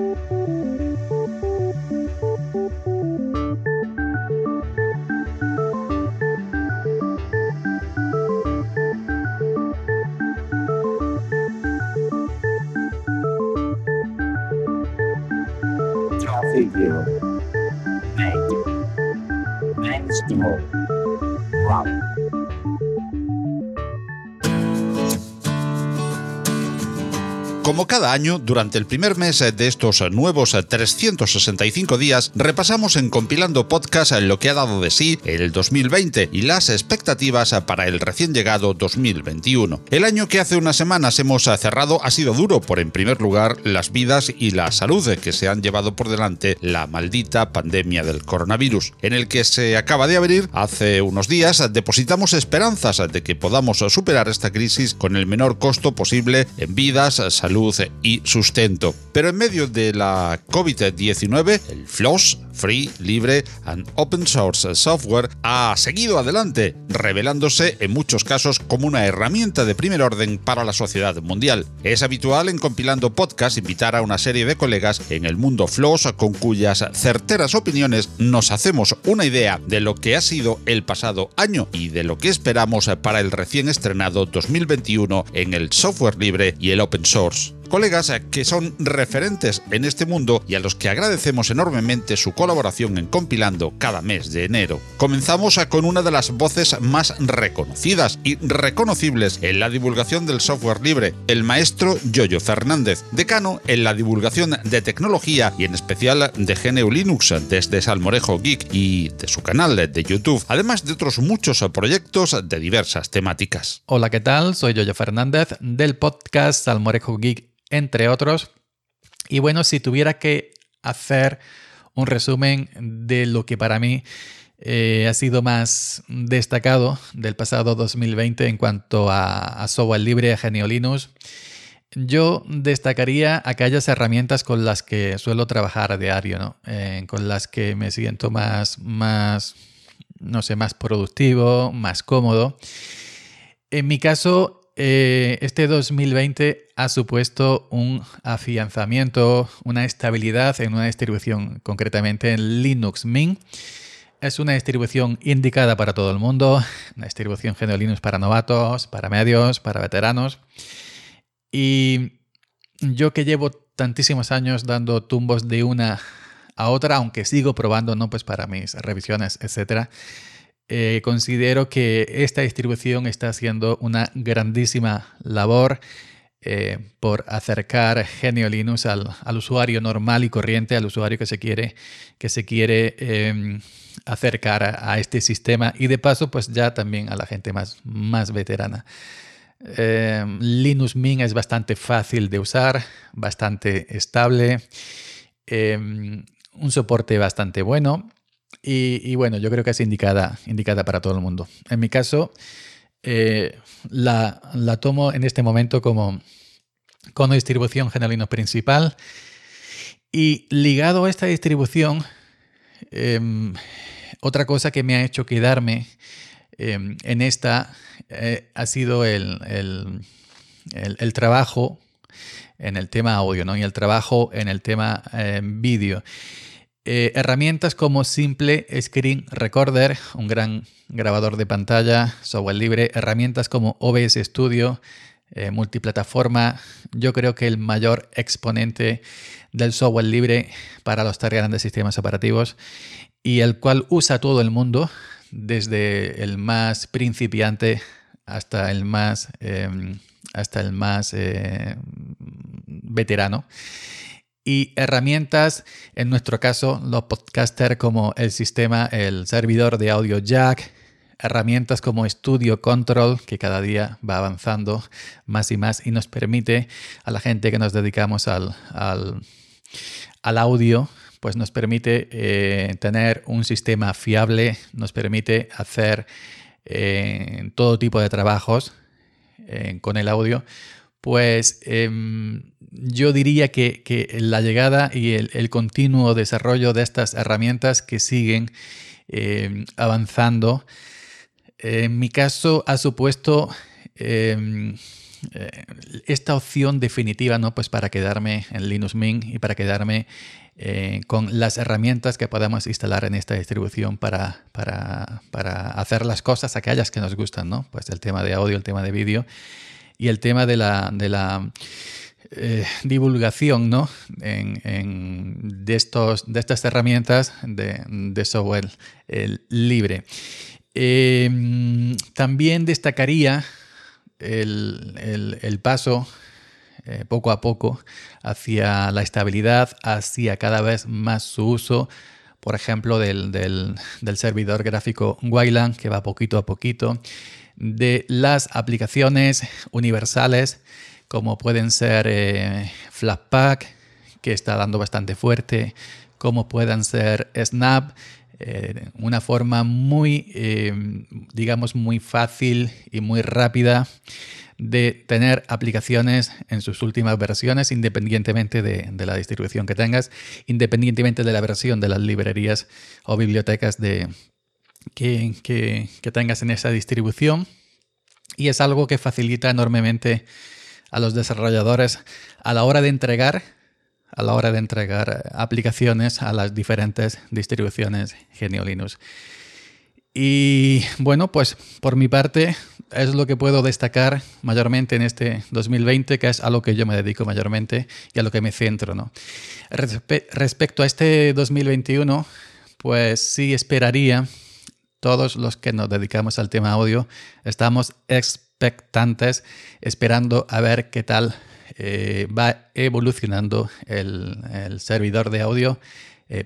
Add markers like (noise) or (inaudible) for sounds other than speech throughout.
Música Como cada año, durante el primer mes de estos nuevos 365 días, repasamos en Compilando Podcast lo que ha dado de sí el 2020 y las expectativas para el recién llegado 2021. El año que hace unas semanas hemos cerrado ha sido duro por, en primer lugar, las vidas y la salud que se han llevado por delante la maldita pandemia del coronavirus, en el que se acaba de abrir hace unos días, depositamos esperanzas de que podamos superar esta crisis con el menor costo posible en vidas, salud y sustento. Pero en medio de la COVID-19, el FLOSS, Free, Libre and Open Source Software, ha seguido adelante, revelándose en muchos casos como una herramienta de primer orden para la sociedad mundial. Es habitual en compilando podcast invitar a una serie de colegas en el mundo FLOSS con cuyas certeras opiniones nos hacemos una idea de lo que ha sido el pasado año y de lo que esperamos para el recién estrenado 2021 en el software libre y el open source colegas que son referentes en este mundo y a los que agradecemos enormemente su colaboración en compilando cada mes de enero. Comenzamos con una de las voces más reconocidas y reconocibles en la divulgación del software libre, el maestro Yoyo Fernández, decano en la divulgación de tecnología y en especial de GNU Linux desde Salmorejo Geek y de su canal de YouTube, además de otros muchos proyectos de diversas temáticas. Hola, ¿qué tal? Soy Yoyo Fernández del podcast Salmorejo Geek entre otros. Y bueno, si tuviera que hacer un resumen de lo que para mí eh, ha sido más destacado del pasado 2020 en cuanto a, software libre, a Linux, yo destacaría aquellas herramientas con las que suelo trabajar a diario, ¿no? Eh, con las que me siento más, más, no sé, más productivo, más cómodo. En mi caso, eh, este 2020 ha supuesto un afianzamiento, una estabilidad en una distribución, concretamente en Linux Mint. Es una distribución indicada para todo el mundo, una distribución GNU Linux para novatos, para medios, para veteranos. Y yo que llevo tantísimos años dando tumbos de una a otra, aunque sigo probando, ¿no? Pues para mis revisiones, etcétera eh, considero que esta distribución está haciendo una grandísima labor eh, por acercar Genio Linux al, usuario normal y corriente, al usuario que se quiere, que se quiere em, acercar a, este sistema y de paso pues ya también a la gente más, más veterana. Em, Linux Mint es bastante fácil de usar, bastante estable, em, un soporte bastante bueno y, bueno, yo creo que es indicada, indicada para todo el mundo. En mi caso, eh, la, tomo en este momento como, como distribución generalino principal. Y ligado a esta distribución, em, otra cosa que me ha hecho quedarme em, en esta eh, ha sido el, el, trabajo en el tema audio ¿no? y el trabajo en el tema em, vídeo. Eh, herramientas como Simple Screen Recorder, un gran grabador de pantalla, software libre, herramientas como OBS Studio, eh, multiplataforma, yo creo que el mayor exponente del software libre para los grandes sistemas operativos y el cual usa todo el mundo, desde el más principiante hasta el más, em, hasta el más eh, veterano y herramientas, en nuestro caso, los podcasters como el sistema, el servidor de audio jack, herramientas como Studio Control, que cada día va avanzando más y más y nos permite a la gente que nos dedicamos al, al, audio, pues nos permite eh, tener un sistema fiable, nos permite hacer eh, todo tipo de trabajos eh, con el audio. Pues em, yo diría que, la llegada y el, continuo desarrollo de estas herramientas que siguen em, avanzando, en mi caso ha supuesto em, eh, esta opción definitiva, ¿no? Pues para quedarme en Linux Mint y para quedarme eh, con las herramientas que podemos instalar en esta distribución para, para, para, hacer las cosas aquellas que nos gustan, ¿no? Pues el tema de audio, el tema de vídeo y el tema de la, de la eh, divulgación, ¿no? En, de, estos, de estas herramientas de, software libre. también destacaría el, el, el paso eh, poco a poco hacia la estabilidad, hacia cada vez más su uso, por ejemplo, del, del, del servidor gráfico Wayland, que va poquito a poquito, de las aplicaciones universales, como pueden ser eh, que está dando bastante fuerte, como puedan ser Snap, eh, una forma muy, digamos, muy fácil y muy rápida de tener aplicaciones en sus últimas versiones, independientemente de, la distribución que tengas, independientemente de la versión de las librerías o bibliotecas que tengas en esa distribución. Y es algo que facilita enormemente a los desarrolladores a la hora de entregar a la hora de entregar aplicaciones a las diferentes distribuciones GNU Linux. Y bueno, pues por mi parte es lo que puedo destacar mayormente en este 2020, que es a lo que yo me dedico mayormente y a lo que me centro. ¿no? respecto a este 2021, pues sí esperaría, todos los que nos dedicamos al tema audio, estamos esperando a ver qué tal eh, va evolucionando el, servidor de audio eh,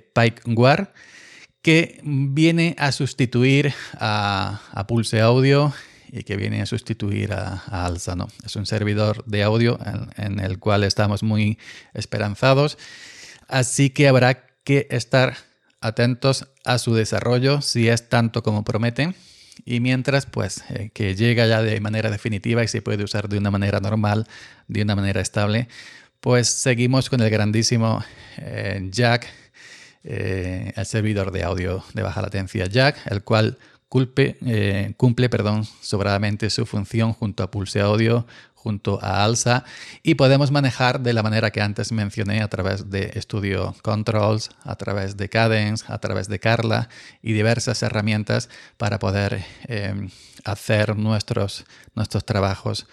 que viene a sustituir a, Pulse Audio y que viene a sustituir a, Alza. ¿no? Es un servidor de audio en, el cual estamos muy esperanzados, así que habrá que estar atentos a su desarrollo si es tanto como promete. Y mientras, pues, eh, que llega ya de manera definitiva y se puede usar de una manera normal, de una manera estable, pues seguimos con el grandísimo eh, Jack eh, el servidor de audio de baja latencia. Jack, el cual eh, cumple perdón, sobradamente su función junto a Pulse Audio, junto a Alsa, y podemos manejar de la manera que antes mencioné a través de Studio Controls, a través de Cadence, a través de Carla y diversas herramientas para poder eh, hacer nuestros, nuestros trabajos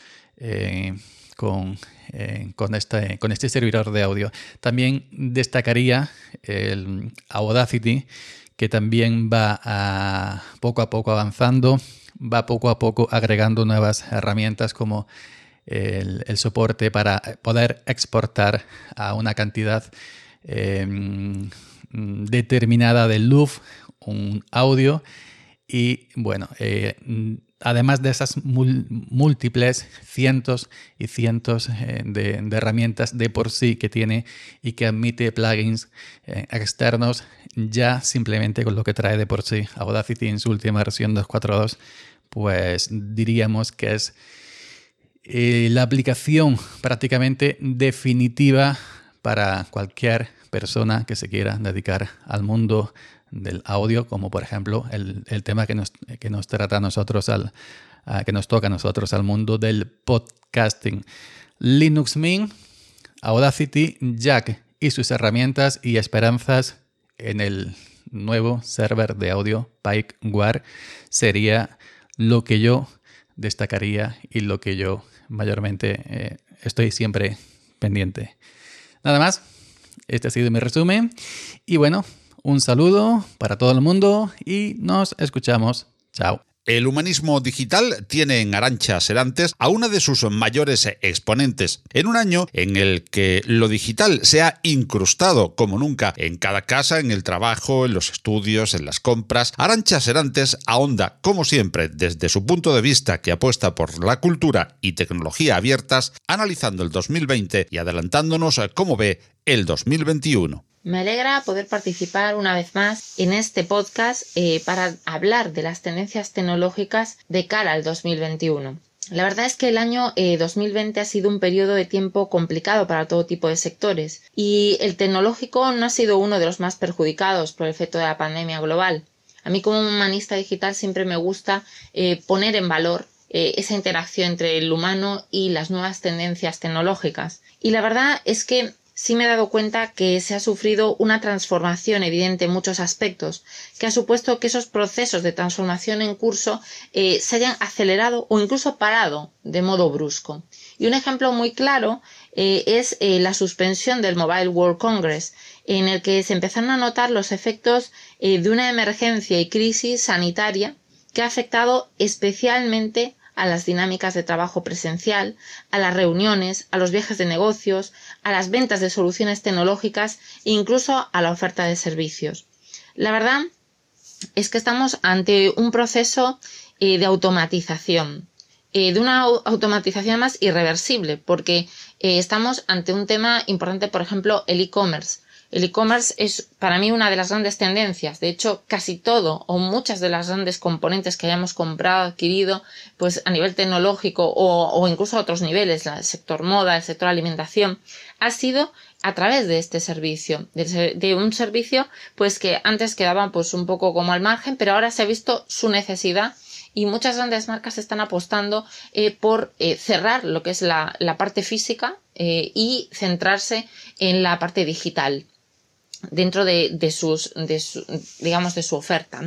con eh, con, este, con este servidor de audio. También destacaría el Audacity, que también va poco a poco avanzando, va poco a poco agregando nuevas herramientas como el, soporte para poder exportar a una cantidad em, determinada de loop un audio. Y bueno, eh, además de esas múltiples cientos y cientos eh, de, herramientas de por sí que tiene y que admite plugins eh, externos, ya simplemente con lo que trae de por sí Audacity en su última versión 2.4.2, pues diríamos que es eh, la aplicación prácticamente definitiva para cualquier persona que se quiera dedicar al mundo del audio, como por ejemplo el, tema que nos, que nos, trata a nosotros, al, que nos toca a nosotros al mundo del podcasting. Linux Mint, Audacity, Jack y sus herramientas y esperanzas en el nuevo server de audio PikeWare sería lo que yo destacaría y lo que yo mayormente eh, estoy siempre pendiente. Nada más, este ha sido mi resumen y bueno, un saludo para todo el mundo y nos escuchamos. Chao. El humanismo digital tiene en Arancha Serantes a una de sus mayores exponentes. En un año en el que lo digital se ha incrustado como nunca en cada casa, en el trabajo, en los estudios, en las compras, Arancha Serantes ahonda, como siempre, desde su punto de vista que apuesta por la cultura y tecnología abiertas, analizando el 2020 y adelantándonos a cómo ve el 2021. Me alegra poder participar una vez más en este podcast eh, para hablar de las tendencias tecnológicas de cara al 2021. La verdad es que el año 2020 eh, ha sido un periodo de tiempo complicado para todo tipo de sectores y el tecnológico no ha sido uno de los más perjudicados por el efecto de la pandemia global. A mí como humanista digital siempre me gusta eh, poner en valor eh, esa interacción entre el humano y las nuevas tendencias tecnológicas. Y la verdad es que sí me he dado cuenta que se ha sufrido una transformación evidente en muchos aspectos, que ha supuesto que esos procesos de transformación en curso eh, se hayan acelerado o incluso parado de modo brusco. Y un ejemplo muy claro eh, es eh, la suspensión del Mobile World Congress, en el que se empezaron a notar los efectos de una emergencia y crisis sanitaria que ha afectado especialmente a las dinámicas de trabajo presencial, a las reuniones, a los viajes de negocios, a las ventas de soluciones tecnológicas e incluso a la oferta de servicios. La verdad es que estamos ante un proceso eh, de automatización, eh, de una automatización más irreversible, porque eh, estamos ante un tema importante, por ejemplo, el e-commerce. El e-commerce es para mí una de las grandes tendencias. De hecho, casi todo o muchas de las grandes componentes que hayamos comprado, adquirido, pues a nivel tecnológico o, incluso a otros niveles, el sector moda, el sector alimentación, ha sido a través de este servicio, de, un servicio pues que antes quedaba pues un poco como al margen, pero ahora se ha visto su necesidad y muchas grandes marcas están apostando eh, por eh, cerrar lo que es la, parte física eh, y centrarse en la parte digital dentro de, sus, su oferta.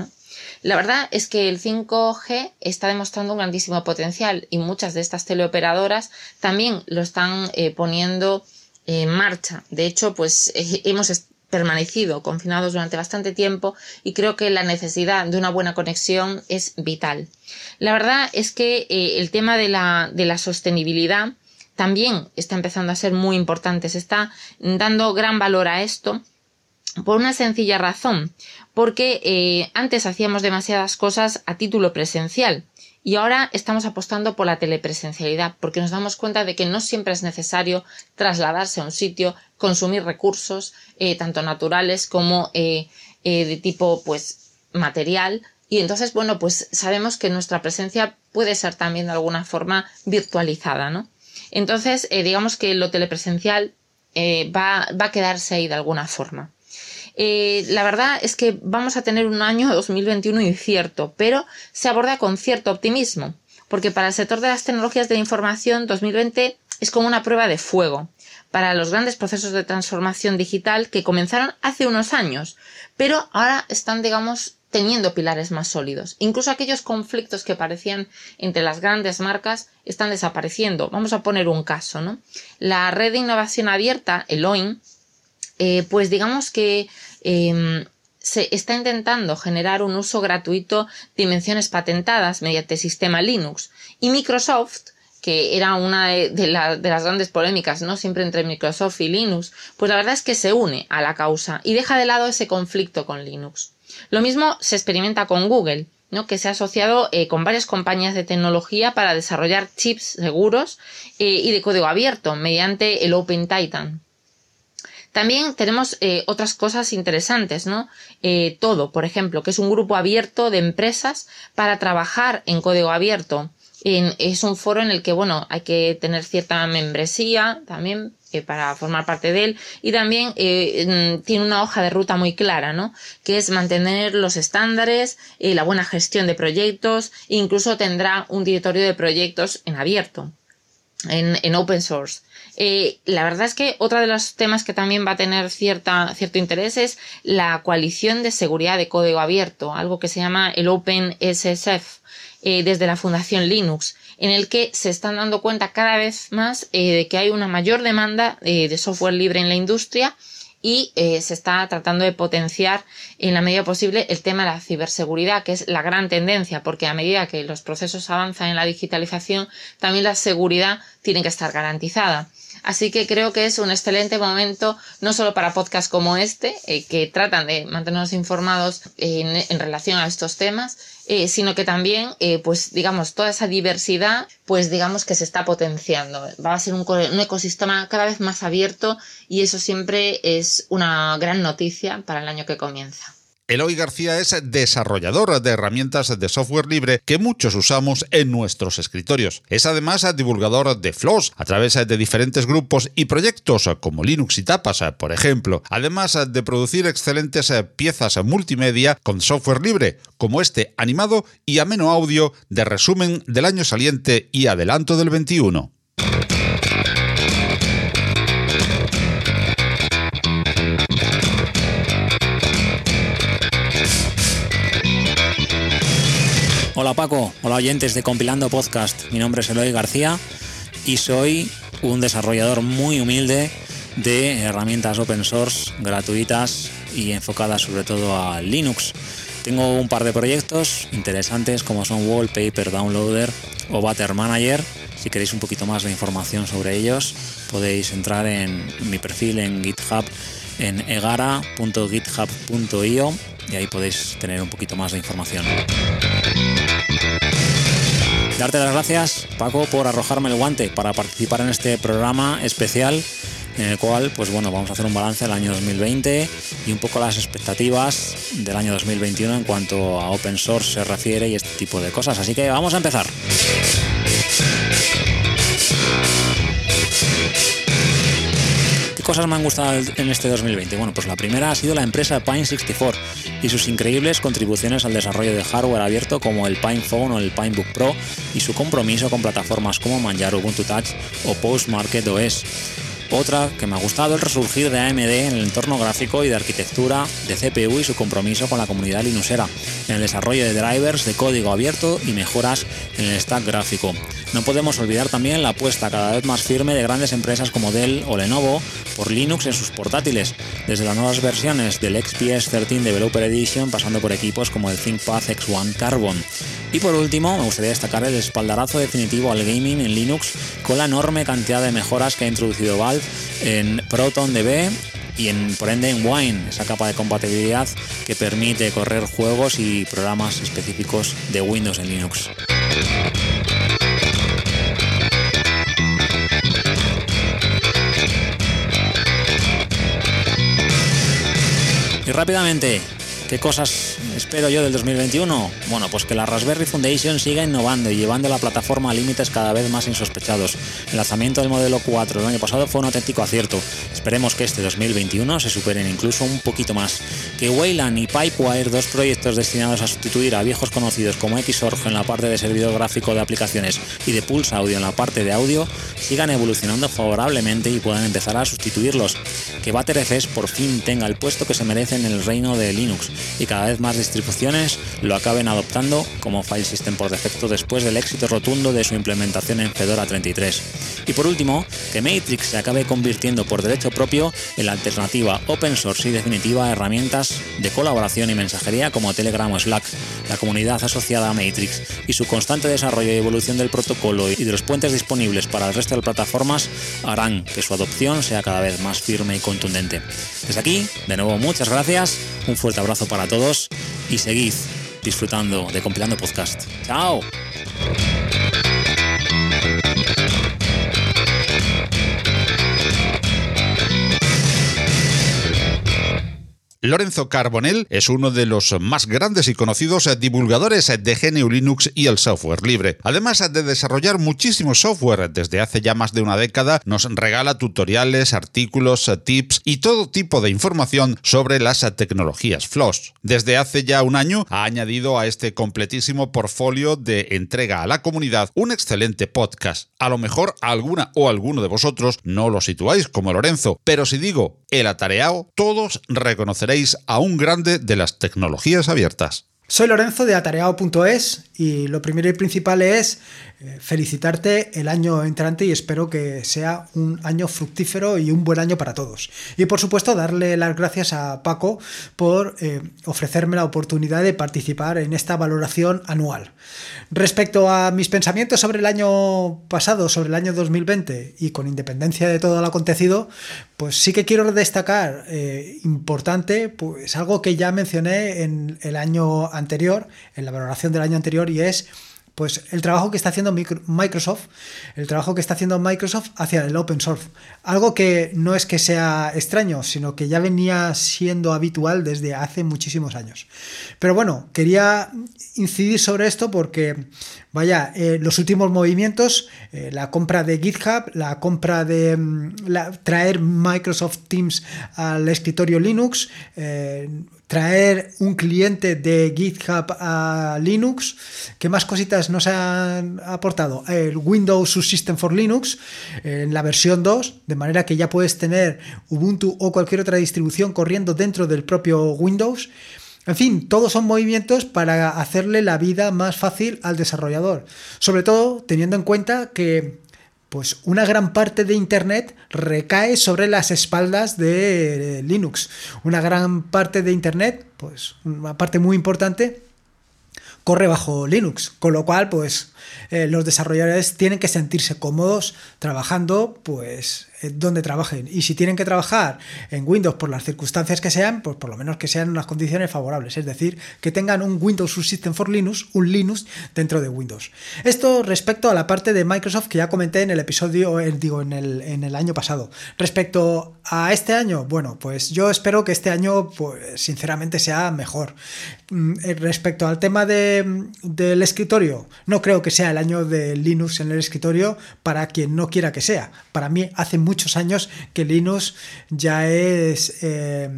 La verdad es que el 5G está demostrando un grandísimo potencial y muchas de estas teleoperadoras también lo están eh, poniendo en marcha. De hecho, pues eh, hemos permanecido confinados durante bastante tiempo y creo que la necesidad de una buena conexión es vital. La verdad es que eh, el tema de la sostenibilidad también está empezando a ser muy importante. Se está dando gran valor a esto por una sencilla razón, porque eh, antes hacíamos demasiadas cosas a título presencial y ahora estamos apostando por la telepresencialidad, porque nos damos cuenta de que no siempre es necesario trasladarse a un sitio, consumir recursos, eh, tanto naturales como eh, de tipo pues material. Y entonces, bueno, pues sabemos que nuestra presencia puede ser también de alguna forma virtualizada, ¿no? Entonces, digamos que lo telepresencial va, va a quedarse ahí de alguna forma. Eh, la verdad es que vamos a tener un año 2021 incierto, pero se aborda con cierto optimismo, porque para el sector de las tecnologías de la información 2020 es como una prueba de fuego para los grandes procesos de transformación digital que comenzaron hace unos años, pero ahora están, digamos, teniendo pilares más sólidos. Incluso aquellos conflictos que parecían entre las grandes marcas están desapareciendo. Vamos a poner un caso, ¿no? La red de innovación abierta, el OIN, eh, pues digamos que em, se está intentando generar un uso gratuito de dimensiones patentadas mediante sistema Linux. Y Microsoft, que era una de, las grandes polémicas, ¿no? Siempre entre Microsoft y Linux, pues la verdad es que se une a la causa y deja de lado ese conflicto con Linux. Lo mismo se experimenta con Google, ¿no? que se ha asociado eh, con varias compañías de tecnología para desarrollar chips seguros eh, y de código abierto mediante el Open Titan. También tenemos eh, otras cosas interesantes, ¿no? Eh, todo, por ejemplo, que es un grupo abierto de empresas para trabajar en código abierto. es un foro en el que, bueno, hay que tener cierta membresía también eh, para formar parte de él y también tiene una hoja de ruta muy clara, ¿no? Que es mantener los estándares, la buena gestión de proyectos e incluso tendrá un directorio de proyectos en abierto, en open source. Eh, la verdad es que otro de los temas que también va a tener cierta, cierto interés es la coalición de seguridad de código abierto, algo que se llama el OpenSSF, eh, desde la Fundación Linux, en el que se están dando cuenta cada vez más eh, de que hay una mayor demanda de software libre en la industria y se está tratando de potenciar en la medida posible el tema de la ciberseguridad, que es la gran tendencia, porque a medida que los procesos avanzan en la digitalización, también la seguridad tiene que estar garantizada. Así que creo que es un excelente momento, no solo para podcasts como este, eh, que tratan de mantenernos informados en, relación a estos temas, eh, sino que también, eh, pues digamos, toda esa diversidad, pues digamos que se está potenciando. Va a ser un, un, ecosistema cada vez más abierto y eso siempre es una gran noticia para el año que comienza. Eloy García es desarrollador de herramientas de software libre que muchos usamos en nuestros escritorios. Es además divulgador de FLOSS a través de diferentes grupos y proyectos como Linux y Tapas, por ejemplo, además de producir excelentes piezas multimedia con software libre, como este animado y ameno audio de resumen del año saliente y adelanto del 21. Hola Paco, hola oyentes de Compilando Podcast. Mi nombre es Eloy García y soy un desarrollador muy humilde de herramientas open source gratuitas y enfocadas sobre todo a Linux. Tengo un par de proyectos interesantes como son Wallpaper Downloader o Butter Manager. Si queréis un poquito más de información sobre ellos, podéis entrar en mi perfil en GitHub en egara.github.io y ahí podéis tener un poquito más de información. Darte las gracias, Paco, por arrojarme el guante para participar en este programa especial en el cual, pues bueno, vamos a hacer un balance del año 2020 y un poco las expectativas del año 2021 en cuanto a open source se refiere y este tipo de cosas. Así que vamos a empezar. Cosas me han gustado en este 2020? Bueno, pues la primera ha sido la empresa Pine64 y sus increíbles contribuciones al desarrollo de hardware abierto como el Pine Phone o el Pinebook Pro y su compromiso con plataformas como Manjaro, Ubuntu Touch o Postmarket OS. Otra que me ha gustado el resurgir de AMD en el entorno gráfico y de arquitectura de CPU y su compromiso con la comunidad linuxera, en el desarrollo de drivers de código abierto y mejoras en el stack gráfico. No podemos olvidar también la apuesta cada vez más firme de grandes empresas como Dell o Lenovo por Linux en sus portátiles, desde las nuevas versiones del XPS 13 Developer Edition pasando por equipos como el ThinkPad X1 Carbon. Y por último, me gustaría destacar el espaldarazo definitivo al gaming en Linux con la enorme cantidad de mejoras que ha introducido Valve en ProtonDB y en, por ende en Wine, esa capa de compatibilidad que permite correr juegos y programas específicos de Windows en Linux. Y rápidamente, ¿qué cosas espero yo del 2021? Bueno, pues que la Raspberry Foundation siga innovando y llevando la plataforma a límites cada vez más insospechados. El lanzamiento del modelo 4 el año pasado fue un auténtico acierto. Esperemos que este 2021 se superen incluso un poquito más. Que Wayland y Pipewire, dos proyectos destinados a sustituir a viejos conocidos como Xorg en la parte de servidor gráfico de aplicaciones y de Pulse Audio en la parte de audio, sigan evolucionando favorablemente y puedan empezar a sustituirlos. Que ButterFS por fin tenga el puesto que se merece en el reino de Linux y cada vez más distribuciones lo acaben adoptando como file system por defecto después del éxito rotundo de su implementación en Fedora 33. Y por último, que Matrix se acabe convirtiendo por derecho propio en la alternativa open source y definitiva a herramientas de colaboración y mensajería como Telegram o Slack. La comunidad asociada a Matrix y su constante desarrollo y evolución del protocolo y de los puentes disponibles para el resto de plataformas harán que su adopción sea cada vez más firme y contundente. Desde aquí, de nuevo, muchas gracias, un fuerte abrazo para todos y seguid disfrutando de Compilando Podcast. ¡Chao! Lorenzo Carbonell es uno de los más grandes y conocidos divulgadores de GNU Linux y el software libre. Además de desarrollar muchísimo software desde hace ya más de una década, nos regala tutoriales, artículos, tips y todo tipo de información sobre las tecnologías FLOSS. Desde hace ya un año ha añadido a este completísimo portfolio de entrega a la comunidad un excelente podcast. A lo mejor alguna o alguno de vosotros no lo situáis como Lorenzo, pero si digo el atareado, todos reconoceréis a un grande de las tecnologías abiertas. Soy Lorenzo de atareado.es y lo primero y principal es eh, felicitarte el año entrante y espero que sea un año fructífero y un buen año para todos. Y por supuesto darle las gracias a Paco por eh, ofrecerme la oportunidad de participar en esta valoración anual. Respecto a mis pensamientos sobre el año pasado, sobre el año 2020 y con independencia de todo lo acontecido, pues sí que quiero destacar eh, importante, pues algo que ya mencioné en el año anterior, en la valoración del año anterior y es pues el trabajo que está haciendo Microsoft, el trabajo que está haciendo Microsoft hacia el open source. Algo que no es que sea extraño, sino que ya venía siendo habitual desde hace muchísimos años. Pero bueno, quería incidir sobre esto porque, vaya, eh, los últimos movimientos, eh, la compra de GitHub, la compra de mm, traer Microsoft Teams al escritorio Linux, eh, traer un cliente de GitHub a Linux. ¿Qué más cositas nos han aportado? El Windows Subsystem for Linux en la versión 2, de manera que ya puedes tener Ubuntu o cualquier otra distribución corriendo dentro del propio Windows. En fin, todos son movimientos para hacerle la vida más fácil al desarrollador. Sobre todo teniendo en cuenta que pues una gran parte de Internet recae sobre las espaldas de Linux. Una gran parte de Internet, pues una parte muy importante, corre bajo Linux, con lo cual, pues eh, los desarrolladores tienen que sentirse cómodos trabajando, pues donde trabajen. Y si tienen que trabajar en Windows por las circunstancias que sean, pues por lo menos que sean unas condiciones favorables. Es decir, que tengan un Windows Subsystem for Linux, un Linux dentro de Windows. Esto respecto a la parte de Microsoft que ya comenté en el episodio, eh, digo, en el, en el año pasado. Respecto a este año, bueno, pues yo espero que este año, pues sinceramente, sea mejor. Mm, eh, respecto al tema de, del escritorio, no creo que sea el año de Linux en el escritorio para quien no quiera que sea. Para mí hace muchos años que Linux ya es, eh,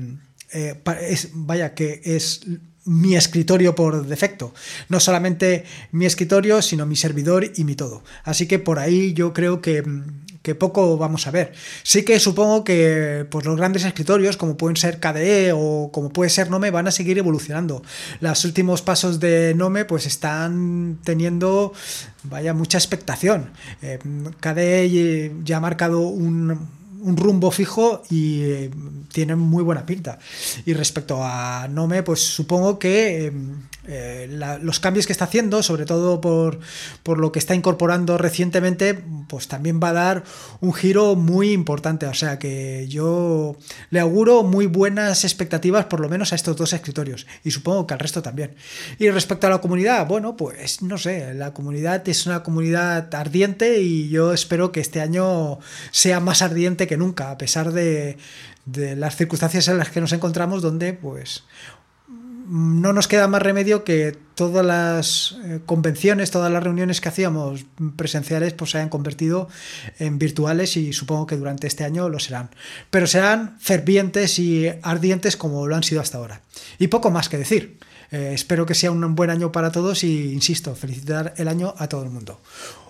eh, es vaya, que es mi escritorio por defecto. No solamente mi escritorio, sino mi servidor y mi todo. Así que por ahí yo creo que que poco vamos a ver. Sí que supongo que pues, los grandes escritorios, como pueden ser KDE o como puede ser Nome, van a seguir evolucionando. Los últimos pasos de Nome pues están teniendo vaya mucha expectación. Eh, KDE ya ha marcado un, rumbo fijo y eh, tiene muy buena pinta. Y respecto a Nome, pues supongo que em, eh, los cambios que está haciendo, sobre todo por, por, lo que está incorporando recientemente, pues también va a dar un giro muy importante. O sea que yo le auguro muy buenas expectativas, por lo menos a estos dos escritorios, y supongo que al resto también. Y respecto a la comunidad, bueno, pues no sé, la comunidad es una comunidad ardiente y yo espero que este año sea más ardiente que nunca, a pesar de, de las circunstancias en las que nos encontramos, donde pues no nos queda más remedio que todas las eh, convenciones, todas las reuniones que hacíamos presenciales, pues se hayan convertido en virtuales y supongo que durante este año lo serán. Pero serán fervientes y ardientes como lo han sido hasta ahora. Y poco más que decir. Eh, espero que sea un buen año para todos y, insisto, felicitar el año a todo el mundo.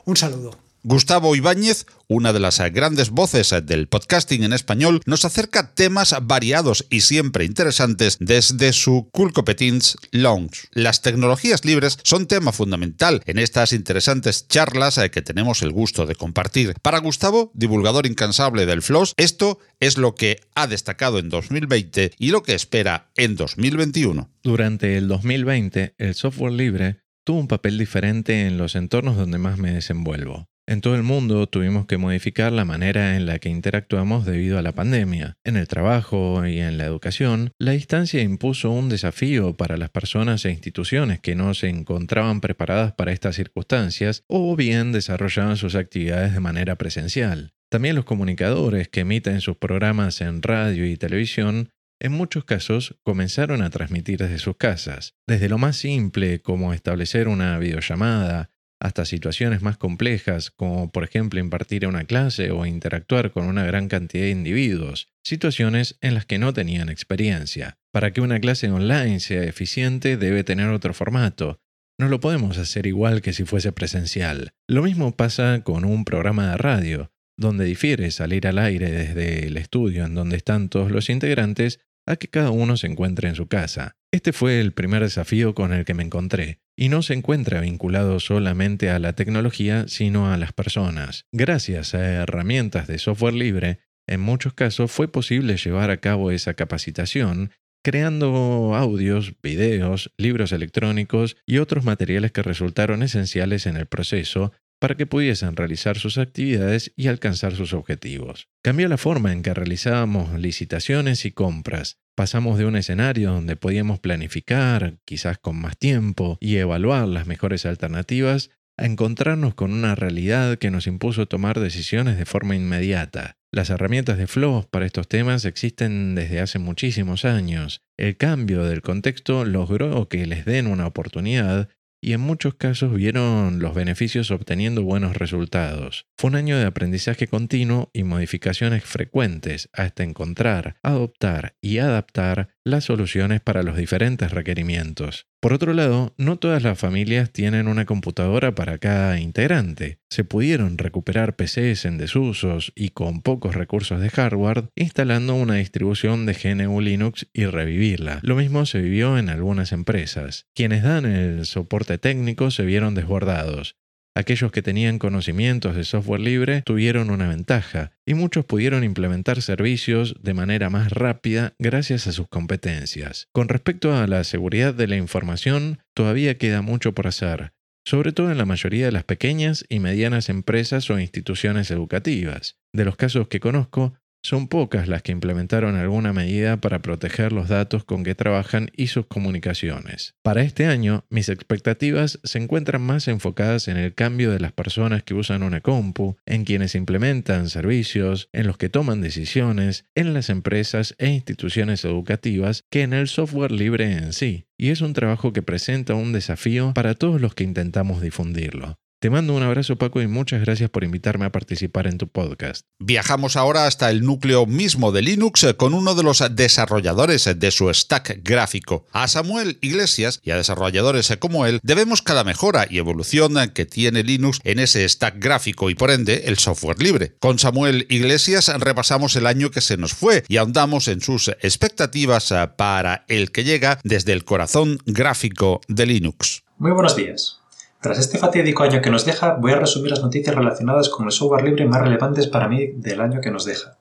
Un saludo. Gustavo Ibáñez, una de las grandes voces del podcasting en español, nos acerca temas variados y siempre interesantes desde su Cool Competence Lounge. Las tecnologías libres son tema fundamental en estas interesantes charlas que tenemos el gusto de compartir. Para Gustavo, divulgador incansable del Floss, esto es lo que ha destacado en 2020 y lo que espera en 2021. Durante el 2020, el software libre tuvo un papel diferente en los entornos donde más me desenvuelvo. En todo el mundo tuvimos que modificar la manera en la que interactuamos debido a la pandemia. En el trabajo y en la educación, la distancia impuso un desafío para las personas e instituciones que no se encontraban preparadas para estas circunstancias o bien desarrollaban sus actividades de manera presencial. También los comunicadores que emiten sus programas en radio y televisión en muchos casos comenzaron a transmitir desde sus casas, desde lo más simple como establecer una videollamada, hasta situaciones más complejas, como por ejemplo impartir una clase o interactuar con una gran cantidad de individuos, situaciones en las que no tenían experiencia. Para que una clase online sea eficiente debe tener otro formato. No lo podemos hacer igual que si fuese presencial. Lo mismo pasa con un programa de radio, donde difiere salir al aire desde el estudio en donde están todos los integrantes a que cada uno se encuentre en su casa. Este fue el primer desafío con el que me encontré, y no se encuentra vinculado solamente a la tecnología, sino a las personas. Gracias a herramientas de software libre, en muchos casos fue posible llevar a cabo esa capacitación, creando audios, videos, libros electrónicos y otros materiales que resultaron esenciales en el proceso para que pudiesen realizar sus actividades y alcanzar sus objetivos. Cambió la forma en que realizábamos licitaciones y compras. Pasamos de un escenario donde podíamos planificar, quizás con más tiempo, y evaluar las mejores alternativas, a encontrarnos con una realidad que nos impuso tomar decisiones de forma inmediata. Las herramientas de Flow para estos temas existen desde hace muchísimos años. El cambio del contexto logró que les den una oportunidad y en muchos casos vieron los beneficios obteniendo buenos resultados. Fue un año de aprendizaje continuo y modificaciones frecuentes hasta encontrar, adoptar y adaptar las soluciones para los diferentes requerimientos. Por otro lado, no todas las familias tienen una computadora para cada integrante. Se pudieron recuperar PCs en desusos y con pocos recursos de hardware instalando una distribución de GNU Linux y revivirla. Lo mismo se vivió en algunas empresas. Quienes dan el soporte técnico se vieron desbordados. Aquellos que tenían conocimientos de software libre tuvieron una ventaja y muchos pudieron implementar servicios de manera más rápida gracias a sus competencias. Con respecto a la seguridad de la información, todavía queda mucho por hacer, sobre todo en la mayoría de las pequeñas y medianas empresas o instituciones educativas. De los casos que conozco, son pocas las que implementaron alguna medida para proteger los datos con que trabajan y sus comunicaciones. Para este año, mis expectativas se encuentran más enfocadas en el cambio de las personas que usan una compu, en quienes implementan servicios, en los que toman decisiones, en las empresas e instituciones educativas, que en el software libre en sí. Y es un trabajo que presenta un desafío para todos los que intentamos difundirlo. Te mando un abrazo Paco y muchas gracias por invitarme a participar en tu podcast. Viajamos ahora hasta el núcleo mismo de Linux con uno de los desarrolladores de su stack gráfico. A Samuel Iglesias y a desarrolladores como él debemos cada mejora y evolución que tiene Linux en ese stack gráfico y por ende el software libre. Con Samuel Iglesias repasamos el año que se nos fue y ahondamos en sus expectativas para el que llega desde el corazón gráfico de Linux. Muy buenos días. Tras este fatídico año que nos deja, voy a resumir las noticias relacionadas con el software libre más relevantes para mí del año que nos deja.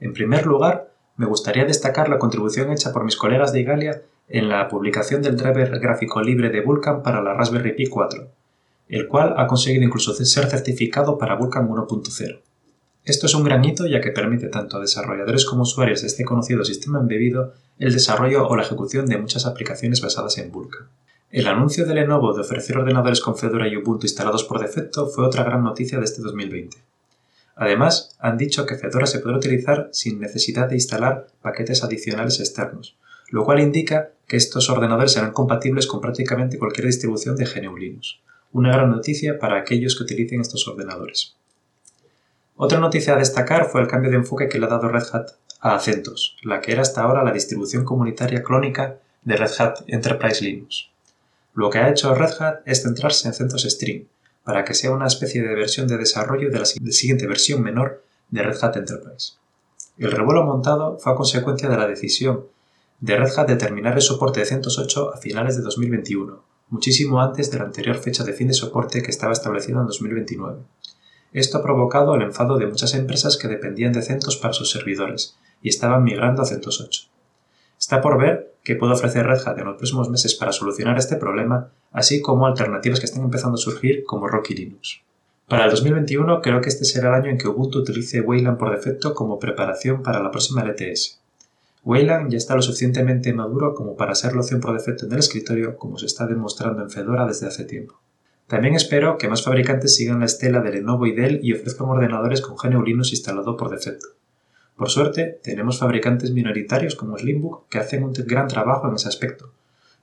En primer lugar, me gustaría destacar la contribución hecha por mis colegas de Igalia en la publicación del driver gráfico libre de Vulkan para la Raspberry Pi 4, el cual ha conseguido incluso ser certificado para Vulkan 1.0. Esto es un gran hito ya que permite tanto a desarrolladores como usuarios de este conocido sistema embebido el desarrollo o la ejecución de muchas aplicaciones basadas en Vulkan. El anuncio de Lenovo de ofrecer ordenadores con Fedora y Ubuntu instalados por defecto fue otra gran noticia de este 2020. Además, han dicho que Fedora se podrá utilizar sin necesidad de instalar paquetes adicionales externos, lo cual indica que estos ordenadores serán compatibles con prácticamente cualquier distribución de GNU Linux. Una gran noticia para aquellos que utilicen estos ordenadores. Otra noticia a destacar fue el cambio de enfoque que le ha dado Red Hat a CentOS, la que era hasta ahora la distribución comunitaria clónica de Red Hat Enterprise Linux. Lo que ha hecho Red Hat es centrarse en CentOS Stream, para que sea una especie de versión de desarrollo de la siguiente versión menor de Red Hat Enterprise. El revuelo montado fue a consecuencia de la decisión de Red Hat de terminar el soporte de CentOS 8 a finales de 2021, muchísimo antes de la anterior fecha de fin de soporte que estaba establecida en 2029. Esto ha provocado el enfado de muchas empresas que dependían de CentOS para sus servidores y estaban migrando a CentOS 8. Está por ver qué puede ofrecer Red Hat en los próximos meses para solucionar este problema, así como alternativas que están empezando a surgir como Rocky Linux. Para el 2021 creo que este será el año en que Ubuntu utilice Wayland por defecto como preparación para la próxima LTS. Wayland ya está lo suficientemente maduro como para ser la opción por defecto en el escritorio, como se está demostrando en Fedora desde hace tiempo. También espero que más fabricantes sigan la estela de Lenovo y Dell y ofrezcan ordenadores con GNU Linux instalado por defecto. Por suerte, tenemos fabricantes minoritarios como Slimbook que hacen un gran trabajo en ese aspecto,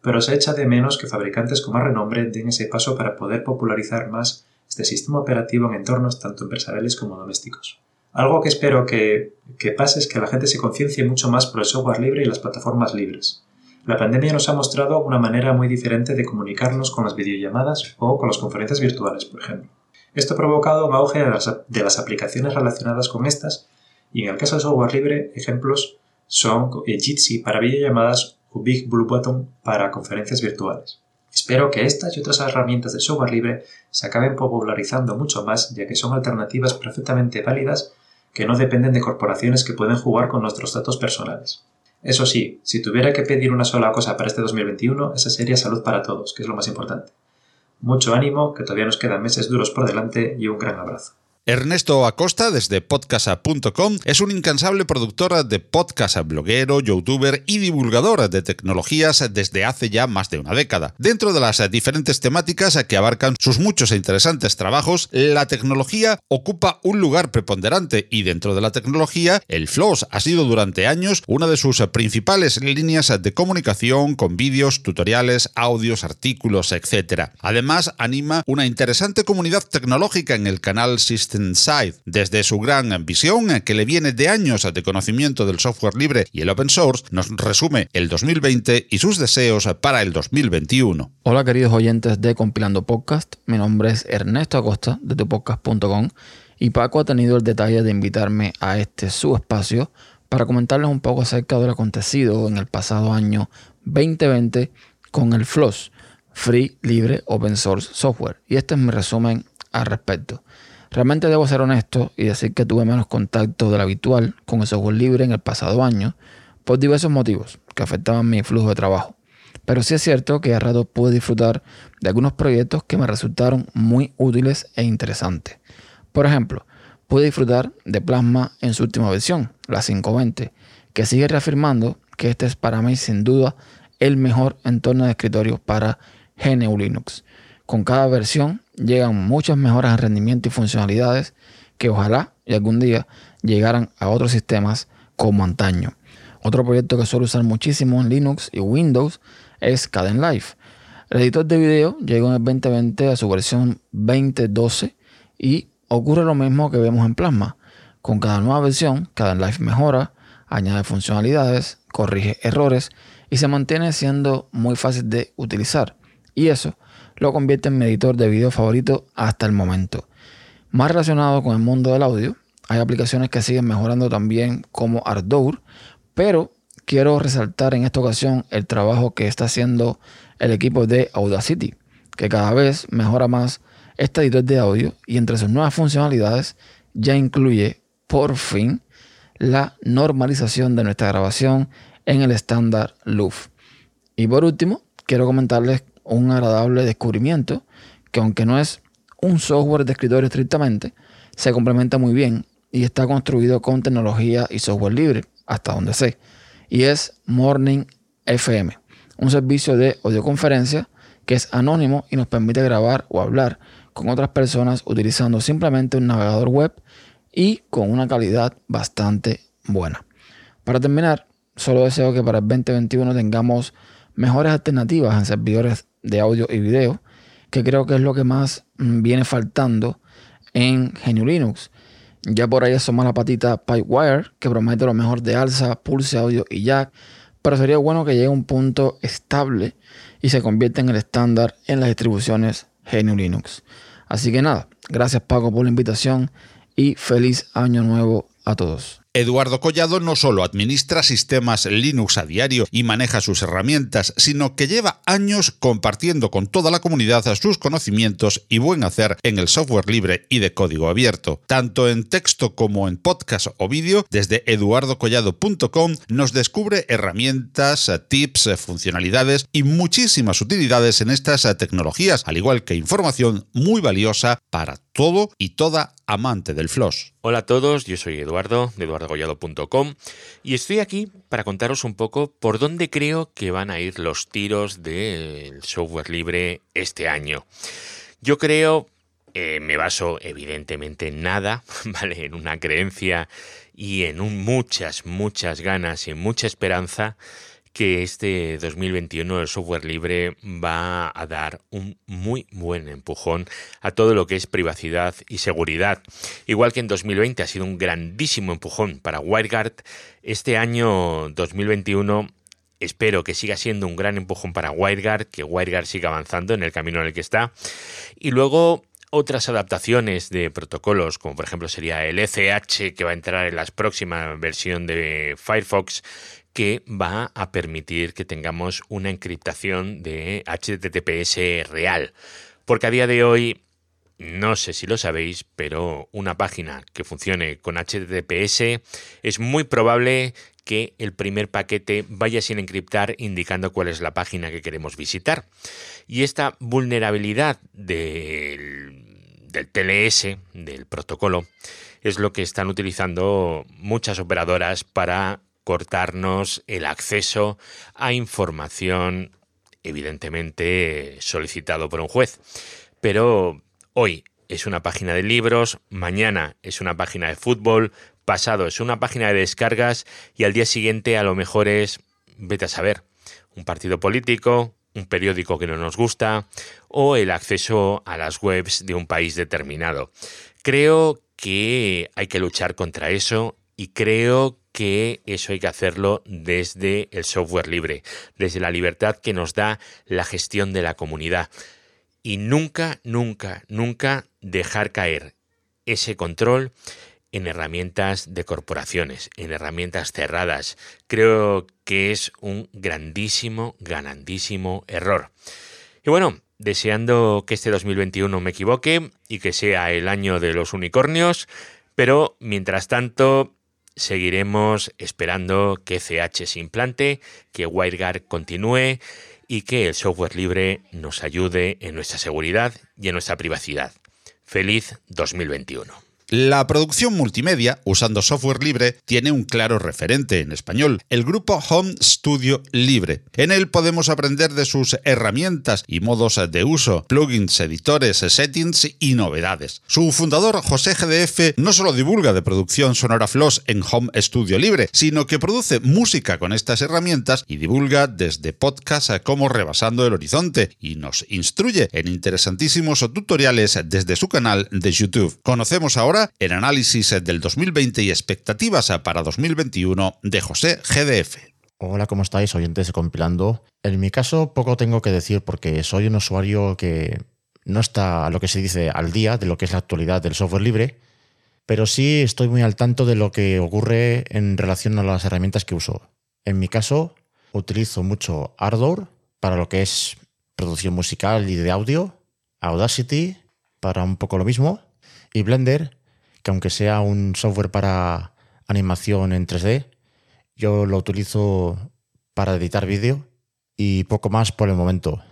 pero se echa de menos que fabricantes con más renombre den ese paso para poder popularizar más este sistema operativo en entornos tanto empresariales como domésticos. Algo que espero que, que pase es que la gente se conciencie mucho más por el software libre y las plataformas libres. La pandemia nos ha mostrado una manera muy diferente de comunicarnos con las videollamadas o con las conferencias virtuales, por ejemplo. Esto ha provocado un auge de las, de las aplicaciones relacionadas con estas y en el caso de software libre, ejemplos son Jitsi para videollamadas o Big Blue Button para conferencias virtuales. Espero que estas y otras herramientas de software libre se acaben popularizando mucho más, ya que son alternativas perfectamente válidas que no dependen de corporaciones que pueden jugar con nuestros datos personales. Eso sí, si tuviera que pedir una sola cosa para este 2021, esa sería salud para todos, que es lo más importante. Mucho ánimo, que todavía nos quedan meses duros por delante y un gran abrazo. Ernesto Acosta, desde podcast.com, es un incansable productor de podcast, bloguero, youtuber y divulgador de tecnologías desde hace ya más de una década. Dentro de las diferentes temáticas que abarcan sus muchos e interesantes trabajos, la tecnología ocupa un lugar preponderante y dentro de la tecnología, el FLOSS ha sido durante años una de sus principales líneas de comunicación con vídeos, tutoriales, audios, artículos, etc. Además, anima una interesante comunidad tecnológica en el canal System Side, desde su gran visión que le viene de años de conocimiento del software libre y el open source, nos resume el 2020 y sus deseos para el 2021. Hola queridos oyentes de Compilando Podcast, mi nombre es Ernesto Acosta de tupodcast.com y Paco ha tenido el detalle de invitarme a este su espacio para comentarles un poco acerca de lo acontecido en el pasado año 2020 con el FLOSS, Free Libre Open Source Software. Y este es mi resumen al respecto. Realmente debo ser honesto y decir que tuve menos contacto del habitual con el software libre en el pasado año por diversos motivos que afectaban mi flujo de trabajo. Pero sí es cierto que a rato pude disfrutar de algunos proyectos que me resultaron muy útiles e interesantes. Por ejemplo, pude disfrutar de Plasma en su última versión, la 520, que sigue reafirmando que este es para mí sin duda el mejor entorno de escritorio para GNU Linux. Con cada versión llegan muchas mejoras en rendimiento y funcionalidades que ojalá y algún día llegaran a otros sistemas como antaño. Otro proyecto que suelo usar muchísimo en Linux y Windows es Kdenlive. El editor de video llegó en el 2020 a su versión 2012 y ocurre lo mismo que vemos en Plasma. Con cada nueva versión, Kdenlive mejora, añade funcionalidades, corrige errores y se mantiene siendo muy fácil de utilizar. Y eso lo convierte en mi editor de video favorito hasta el momento. Más relacionado con el mundo del audio, hay aplicaciones que siguen mejorando también como Ardour, pero quiero resaltar en esta ocasión el trabajo que está haciendo el equipo de Audacity, que cada vez mejora más este editor de audio y entre sus nuevas funcionalidades ya incluye por fin la normalización de nuestra grabación en el estándar LUF. Y por último, quiero comentarles un agradable descubrimiento que aunque no es un software de escritorio estrictamente, se complementa muy bien y está construido con tecnología y software libre, hasta donde sé. Y es Morning FM, un servicio de audioconferencia que es anónimo y nos permite grabar o hablar con otras personas utilizando simplemente un navegador web y con una calidad bastante buena. Para terminar, solo deseo que para el 2021 tengamos mejores alternativas en servidores de audio y video, que creo que es lo que más mm, viene faltando en GNU Linux. Ya por ahí asoma la patita Pipewire, que promete lo mejor de alza, pulse audio y jack, pero sería bueno que llegue a un punto estable y se convierta en el estándar en las distribuciones GNU Linux. Así que nada, gracias Paco por la invitación y feliz año nuevo a todos. Eduardo Collado no solo administra sistemas Linux a diario y maneja sus herramientas, sino que lleva años compartiendo con toda la comunidad sus conocimientos y buen hacer en el software libre y de código abierto. Tanto en texto como en podcast o vídeo, desde eduardocollado.com nos descubre herramientas, tips, funcionalidades y muchísimas utilidades en estas tecnologías, al igual que información muy valiosa para todo y toda amante del floss. Hola a todos, yo soy Eduardo de eduardogollado.com y estoy aquí para contaros un poco por dónde creo que van a ir los tiros del software libre este año. Yo creo, eh, me baso evidentemente en nada, (laughs) ¿vale? En una creencia y en un muchas, muchas ganas y mucha esperanza que este 2021 el software libre va a dar un muy buen empujón a todo lo que es privacidad y seguridad. Igual que en 2020 ha sido un grandísimo empujón para WireGuard, este año 2021 espero que siga siendo un gran empujón para WireGuard, que WireGuard siga avanzando en el camino en el que está. Y luego otras adaptaciones de protocolos, como por ejemplo sería el ECH que va a entrar en la próxima versión de Firefox que va a permitir que tengamos una encriptación de HTTPS real. Porque a día de hoy, no sé si lo sabéis, pero una página que funcione con HTTPS es muy probable que el primer paquete vaya sin encriptar indicando cuál es la página que queremos visitar. Y esta vulnerabilidad del del TLS, del protocolo, es lo que están utilizando muchas operadoras para cortarnos el acceso a información evidentemente solicitado por un juez. Pero hoy es una página de libros, mañana es una página de fútbol, pasado es una página de descargas y al día siguiente a lo mejor es, vete a saber, un partido político, un periódico que no nos gusta o el acceso a las webs de un país determinado. Creo que hay que luchar contra eso y creo que eso hay que hacerlo desde el software libre, desde la libertad que nos da la gestión de la comunidad. Y nunca, nunca, nunca dejar caer ese control en herramientas de corporaciones, en herramientas cerradas. Creo que es un grandísimo, grandísimo error. Y bueno, deseando que este 2021 me equivoque y que sea el año de los unicornios, pero mientras tanto seguiremos esperando que CH se implante, que WireGuard continúe y que el software libre nos ayude en nuestra seguridad y en nuestra privacidad. Feliz 2021. La producción multimedia, usando software libre, tiene un claro referente en español, el grupo Home Studio Libre. En él podemos aprender de sus herramientas y modos de uso, plugins, editores, settings y novedades. Su fundador, José GDF, no solo divulga de producción sonora Floss en Home Studio Libre, sino que produce música con estas herramientas y divulga desde podcasts como Rebasando el Horizonte y nos instruye en interesantísimos tutoriales desde su canal de YouTube. Conocemos ahora el análisis del 2020 y expectativas para 2021 de José GDF. Hola, ¿cómo estáis, oyentes de Compilando? En mi caso, poco tengo que decir porque soy un usuario que no está, a lo que se dice, al día de lo que es la actualidad del software libre, pero sí estoy muy al tanto de lo que ocurre en relación a las herramientas que uso. En mi caso, utilizo mucho Ardor para lo que es producción musical y de audio, Audacity para un poco lo mismo, y Blender que aunque sea un software para animación en 3D, yo lo utilizo para editar vídeo y poco más por el momento.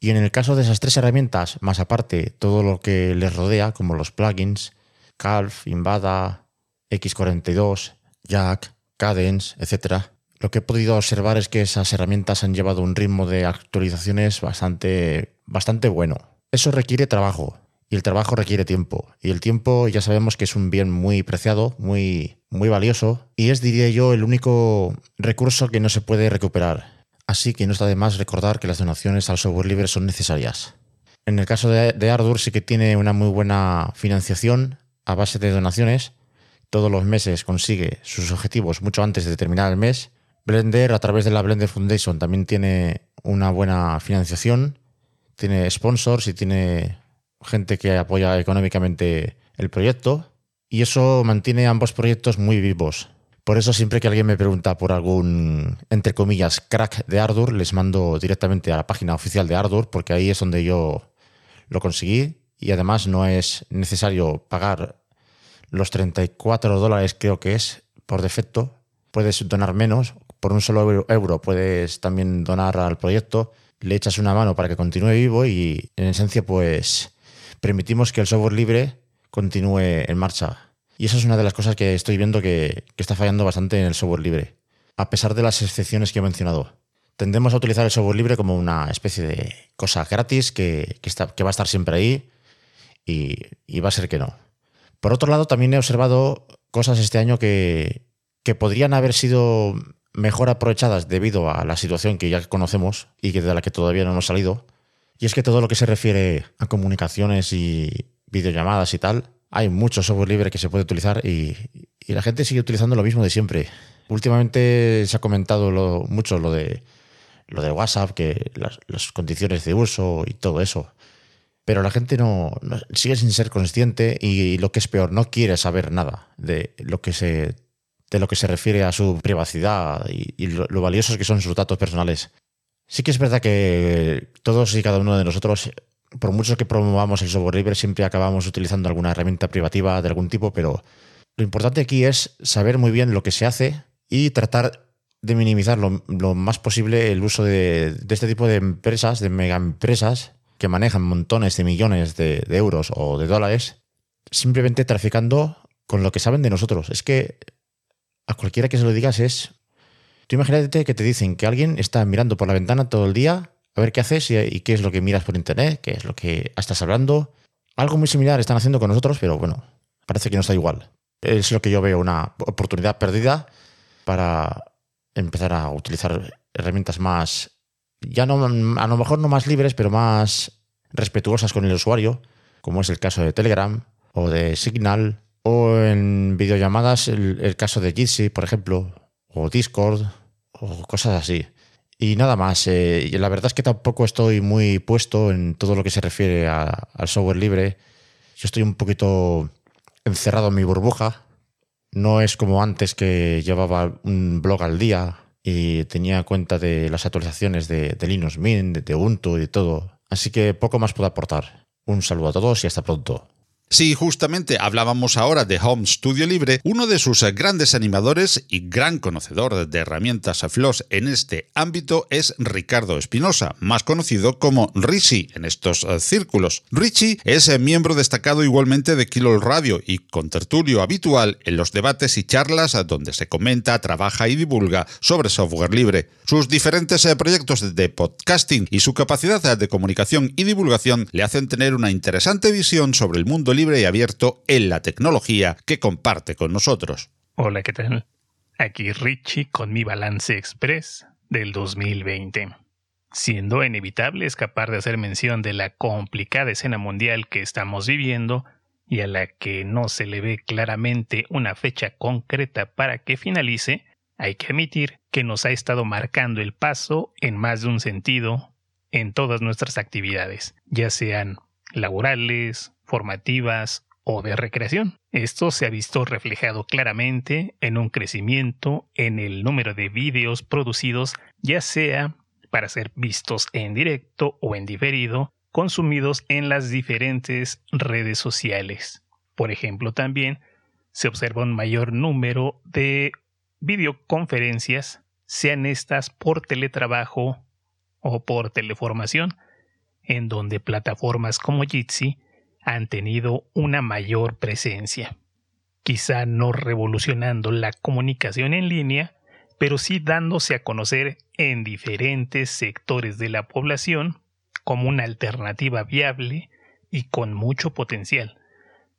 Y en el caso de esas tres herramientas, más aparte todo lo que les rodea, como los plugins, Calf, Invada, X42, Jack, Cadence, etc., lo que he podido observar es que esas herramientas han llevado un ritmo de actualizaciones bastante, bastante bueno. Eso requiere trabajo, y el trabajo requiere tiempo. Y el tiempo ya sabemos que es un bien muy preciado, muy, muy valioso, y es, diría yo, el único recurso que no se puede recuperar. Así que no está de más recordar que las donaciones al software libre son necesarias. En el caso de, de Ardour sí que tiene una muy buena financiación a base de donaciones. Todos los meses consigue sus objetivos mucho antes de terminar el mes. Blender, a través de la Blender Foundation, también tiene una buena financiación. Tiene sponsors y tiene gente que apoya económicamente el proyecto y eso mantiene ambos proyectos muy vivos. Por eso siempre que alguien me pregunta por algún, entre comillas, crack de Ardour, les mando directamente a la página oficial de Ardour porque ahí es donde yo lo conseguí y además no es necesario pagar los 34 dólares creo que es por defecto. Puedes donar menos, por un solo euro puedes también donar al proyecto, le echas una mano para que continúe vivo y en esencia pues permitimos que el software libre continúe en marcha. Y esa es una de las cosas que estoy viendo que, está fallando bastante en el software libre, a pesar de las excepciones que he mencionado. Tendemos a utilizar el software libre como una especie de cosa gratis que, está, que va a estar siempre ahí y, va a ser que no. Por otro lado, también he observado cosas este año que, que podrían haber sido mejor aprovechadas debido a la situación que ya conocemos y que de la que todavía no hemos salido, y es que todo lo que se refiere a comunicaciones y videollamadas y tal, hay mucho software libre que se puede utilizar y, la gente sigue utilizando lo mismo de siempre. Últimamente se ha comentado mucho lo de, lo de WhatsApp, que las, condiciones de uso y todo eso. Pero la gente no, sigue sin ser consciente y, lo que es peor, no quiere saber nada de lo que se, de lo que se refiere a su privacidad y, lo, lo valiosos que son sus datos personales. Sí que es verdad que todos y cada uno de nosotros, por mucho que promovamos el software libre, siempre acabamos utilizando alguna herramienta privativa de algún tipo, pero lo importante aquí es saber muy bien lo que se hace y tratar de minimizar lo, más posible el uso de, este tipo de empresas, de mega empresas, que manejan montones de millones de, de euros o de dólares simplemente traficando con lo que saben de nosotros. Es que a cualquiera que se lo digas es... Tú imagínate que te dicen que alguien está mirando por la ventana todo el día a ver qué haces y, qué es lo que miras por internet, qué es lo que estás hablando. Algo muy similar están haciendo con nosotros, pero bueno, parece que no está igual. Es lo que yo veo una oportunidad perdida para empezar a utilizar herramientas más, ya no, a lo mejor no más libres, pero más respetuosas con el usuario, como es el caso de Telegram o de Signal, o en videollamadas el, el caso de Jitsi, por ejemplo, o Discord, o cosas así. Y nada más, eh, la verdad es que tampoco estoy muy puesto en todo lo que se refiere a- al software libre. Yo estoy un poquito encerrado en mi burbuja. No es como antes que llevaba un blog al día y tenía cuenta de las actualizaciones de, de Linux Mint, de, de Ubuntu y de todo. Así que poco más puedo aportar. Un saludo a todos y hasta pronto. Sí, justamente hablábamos ahora de Home Studio Libre, uno de sus grandes animadores y gran conocedor de herramientas FLOSS en este ámbito es Ricardo Espinosa, más conocido como Richie en estos eh, círculos. Richie es eh, miembro destacado igualmente de Kilo Radio y contertulio habitual en los debates y charlas eh, donde se comenta, trabaja y divulga sobre software libre. Sus diferentes proyectos de podcasting y su capacidad de comunicación y divulgación le hacen tener una interesante visión sobre el mundo libre y abierto en la tecnología que comparte con nosotros. Hola, ¿qué tal? Aquí Richie con mi balance express del 2020. Siendo inevitable escapar de hacer mención de la complicada escena mundial que estamos viviendo y a la que no se le ve claramente una fecha concreta para que finalice, hay que admitir que nos ha estado marcando el paso en más de un sentido en todas nuestras actividades, ya sean laborales, formativas o de recreación. Esto se ha visto reflejado claramente en un crecimiento en el número de vídeos producidos, ya sea para ser vistos en directo o en diferido, consumidos en las diferentes redes sociales. Por ejemplo, también se observa un mayor número de videoconferencias, sean estas por teletrabajo o por teleformación, en donde plataformas como Jitsi han tenido una mayor presencia. Quizá no revolucionando la comunicación en línea, pero sí dándose a conocer en diferentes sectores de la población como una alternativa viable y con mucho potencial.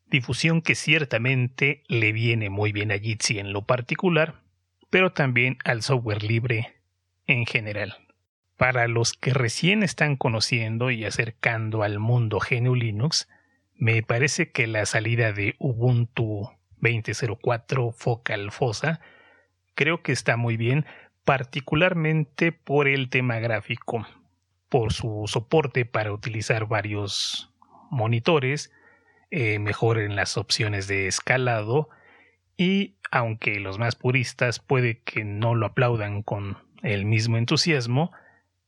Difusión que ciertamente le viene muy bien a Jitsi en lo particular, pero también al software libre en general. Para los que recién están conociendo y acercando al mundo GNU Linux, me parece que la salida de Ubuntu 20.04 Focal Fosa creo que está muy bien, particularmente por el tema gráfico, por su soporte para utilizar varios monitores, eh, mejor en las opciones de escalado y aunque los más puristas puede que no lo aplaudan con el mismo entusiasmo,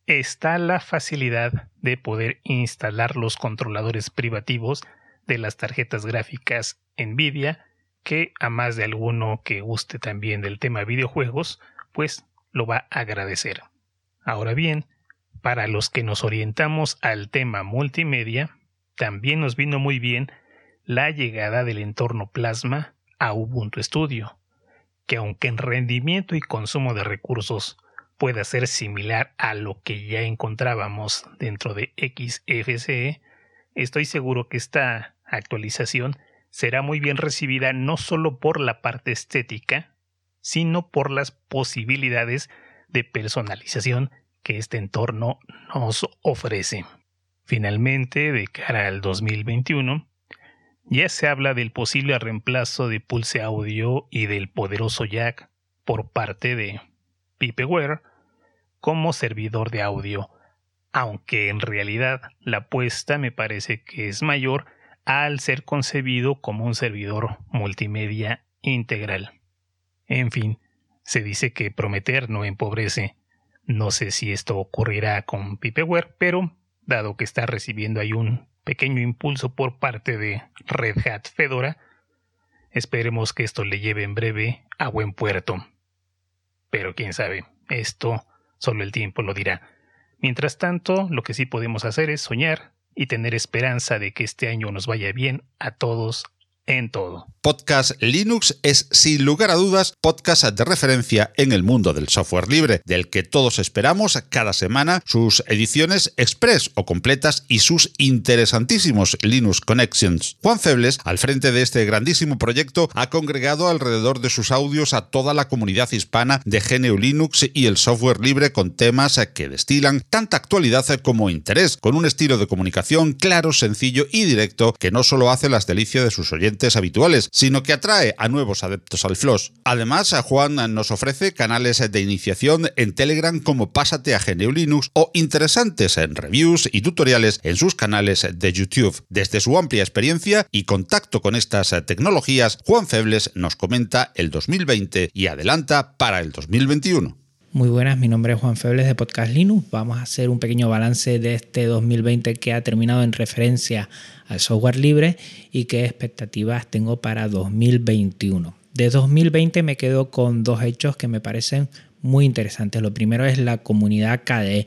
está la facilidad de poder instalar los controladores privativos de las tarjetas gráficas Nvidia, que a más de alguno que guste también del tema videojuegos, pues lo va a agradecer. Ahora bien, para los que nos orientamos al tema multimedia, también nos vino muy bien la llegada del entorno Plasma a Ubuntu Studio, que aunque en rendimiento y consumo de recursos pueda ser similar a lo que ya encontrábamos dentro de XFCE, estoy seguro que esta actualización será muy bien recibida no solo por la parte estética, sino por las posibilidades de personalización que este entorno nos ofrece. Finalmente, de cara al 2021, ya se habla del posible reemplazo de Pulse Audio y del poderoso Jack por parte de Pipeware como servidor de audio, aunque en realidad la apuesta me parece que es mayor al ser concebido como un servidor multimedia integral. En fin, se dice que prometer no empobrece. No sé si esto ocurrirá con Pipeware, pero dado que está recibiendo ahí un pequeño impulso por parte de Red Hat Fedora, esperemos que esto le lleve en breve a buen puerto. Pero quién sabe, esto solo el tiempo lo dirá. Mientras tanto, lo que sí podemos hacer es soñar y tener esperanza de que este año nos vaya bien a todos en todo. Podcast Linux es, sin lugar a dudas, podcast de referencia en el mundo del software libre, del que todos esperamos cada semana sus ediciones express o completas y sus interesantísimos Linux Connections. Juan Febles, al frente de este grandísimo proyecto, ha congregado alrededor de sus audios a toda la comunidad hispana de GNU Linux y el software libre con temas que destilan tanta actualidad como interés, con un estilo de comunicación claro, sencillo y directo que no solo hace las delicias de sus oyentes habituales, sino que atrae a nuevos adeptos al FLOSS. Además, Juan nos ofrece canales de iniciación en Telegram como Pásate a GNU Linux o interesantes en reviews y tutoriales en sus canales de YouTube. Desde su amplia experiencia y contacto con estas tecnologías, Juan Febles nos comenta el 2020 y adelanta para el 2021. Muy buenas, mi nombre es Juan Febles de Podcast Linux. Vamos a hacer un pequeño balance de este 2020 que ha terminado en referencia al software libre y qué expectativas tengo para 2021. De 2020 me quedo con dos hechos que me parecen muy interesantes. Lo primero es la comunidad KDE,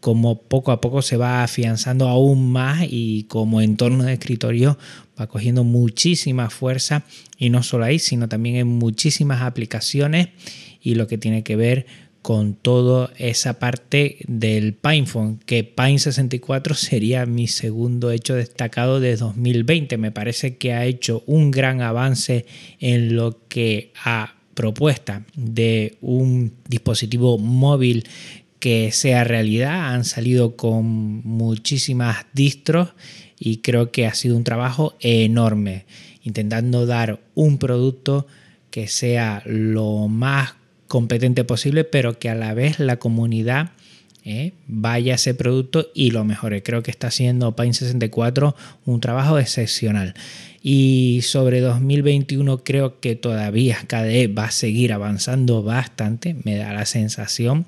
como poco a poco se va afianzando aún más y como entorno de escritorio va cogiendo muchísima fuerza y no solo ahí, sino también en muchísimas aplicaciones y lo que tiene que ver con toda esa parte del PinePhone, que Pine 64 sería mi segundo hecho destacado de 2020. Me parece que ha hecho un gran avance en lo que a propuesta de un dispositivo móvil que sea realidad. Han salido con muchísimas distros y creo que ha sido un trabajo enorme, intentando dar un producto que sea lo más competente posible, pero que a la vez la comunidad eh, vaya a ese producto y lo mejore. Creo que está haciendo Pine 64 un trabajo excepcional. Y sobre 2021 creo que todavía KDE va a seguir avanzando bastante, me da la sensación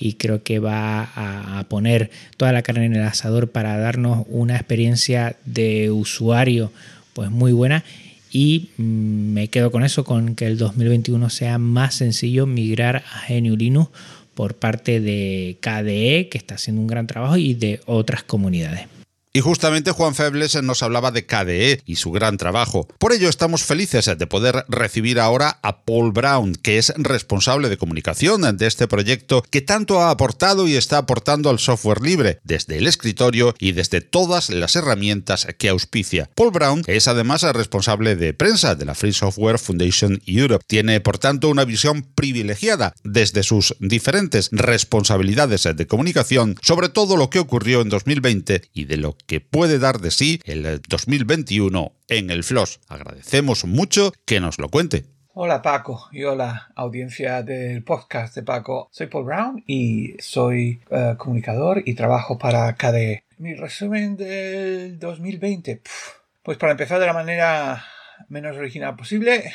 y creo que va a, poner toda la carne en el asador para darnos una experiencia de usuario pues muy buena y me quedo con eso, con que el 2021 sea más sencillo migrar a GNU Linux por parte de KDE, que está haciendo un gran trabajo, y de otras comunidades. Y justamente Juan Febles nos hablaba de KDE y su gran trabajo. Por ello estamos felices de poder recibir ahora a Paul Brown, que es responsable de comunicación de este proyecto que tanto ha aportado y está aportando al software libre, desde el escritorio y desde todas las herramientas que auspicia. Paul Brown es además responsable de prensa de la Free Software Foundation Europe. Tiene por tanto una visión privilegiada desde sus diferentes responsabilidades de comunicación sobre todo lo que ocurrió en 2020 y de lo que puede dar de sí el 2021 en el FLOS. Agradecemos mucho que nos lo cuente. Hola Paco y hola audiencia del podcast de Paco. Soy Paul Brown y soy eh, comunicador y trabajo para KDE. Mi resumen del 2020. pues para empezar de la manera menos original posible,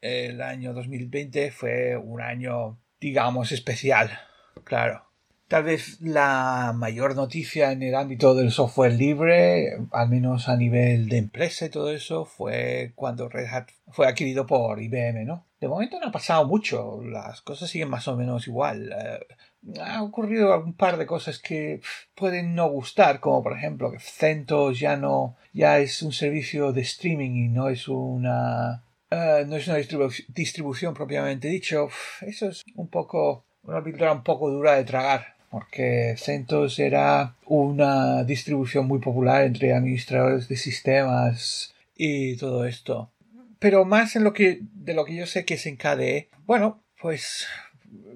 el año 2020 fue un año, digamos, especial. Claro, Tal vez la mayor noticia en el ámbito del software libre, al menos a nivel de empresa y todo eso, fue cuando Red Hat fue adquirido por IBM, ¿no? De momento no ha pasado mucho, las cosas siguen más o menos igual. Eh, ha ocurrido un par de cosas que pueden no gustar, como por ejemplo que CentOS ya no, ya es un servicio de streaming y no es una, eh, no es una distribución propiamente dicho. Eso es un poco, una pintura un poco dura de tragar porque CentOS era una distribución muy popular entre administradores de sistemas y todo esto. Pero más en lo que, de lo que yo sé que es en KDE, bueno, pues,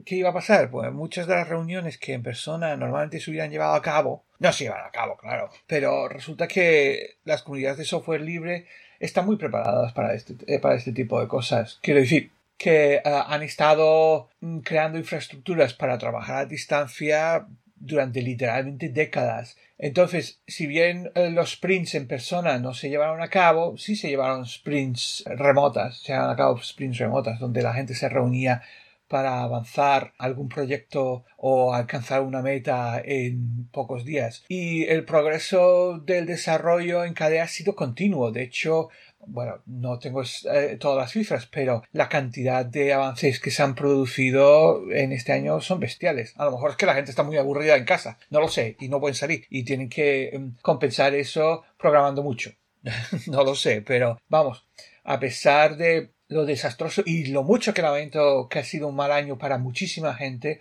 ¿qué iba a pasar? Pues muchas de las reuniones que en persona normalmente se hubieran llevado a cabo, no se llevan a cabo, claro, pero resulta que las comunidades de software libre están muy preparadas para este, eh, para este tipo de cosas. Quiero decir, que eh, han estado mm, creando infraestructuras para trabajar a distancia durante literalmente décadas. Entonces, si bien eh, los sprints en persona no se llevaron a cabo, sí se llevaron sprints remotas, se llevaron a cabo sprints remotas, donde la gente se reunía para avanzar algún proyecto o alcanzar una meta en pocos días. Y el progreso del desarrollo en KDE ha sido continuo. De hecho, bueno, no tengo eh, todas las cifras, pero la cantidad de avances que se han producido en este año son bestiales. A lo mejor es que la gente está muy aburrida en casa, no lo sé, y no pueden salir, y tienen que em, compensar eso programando mucho. (laughs) no lo sé, pero vamos, a pesar de lo desastroso y lo mucho que lamento que ha sido un mal año para muchísima gente,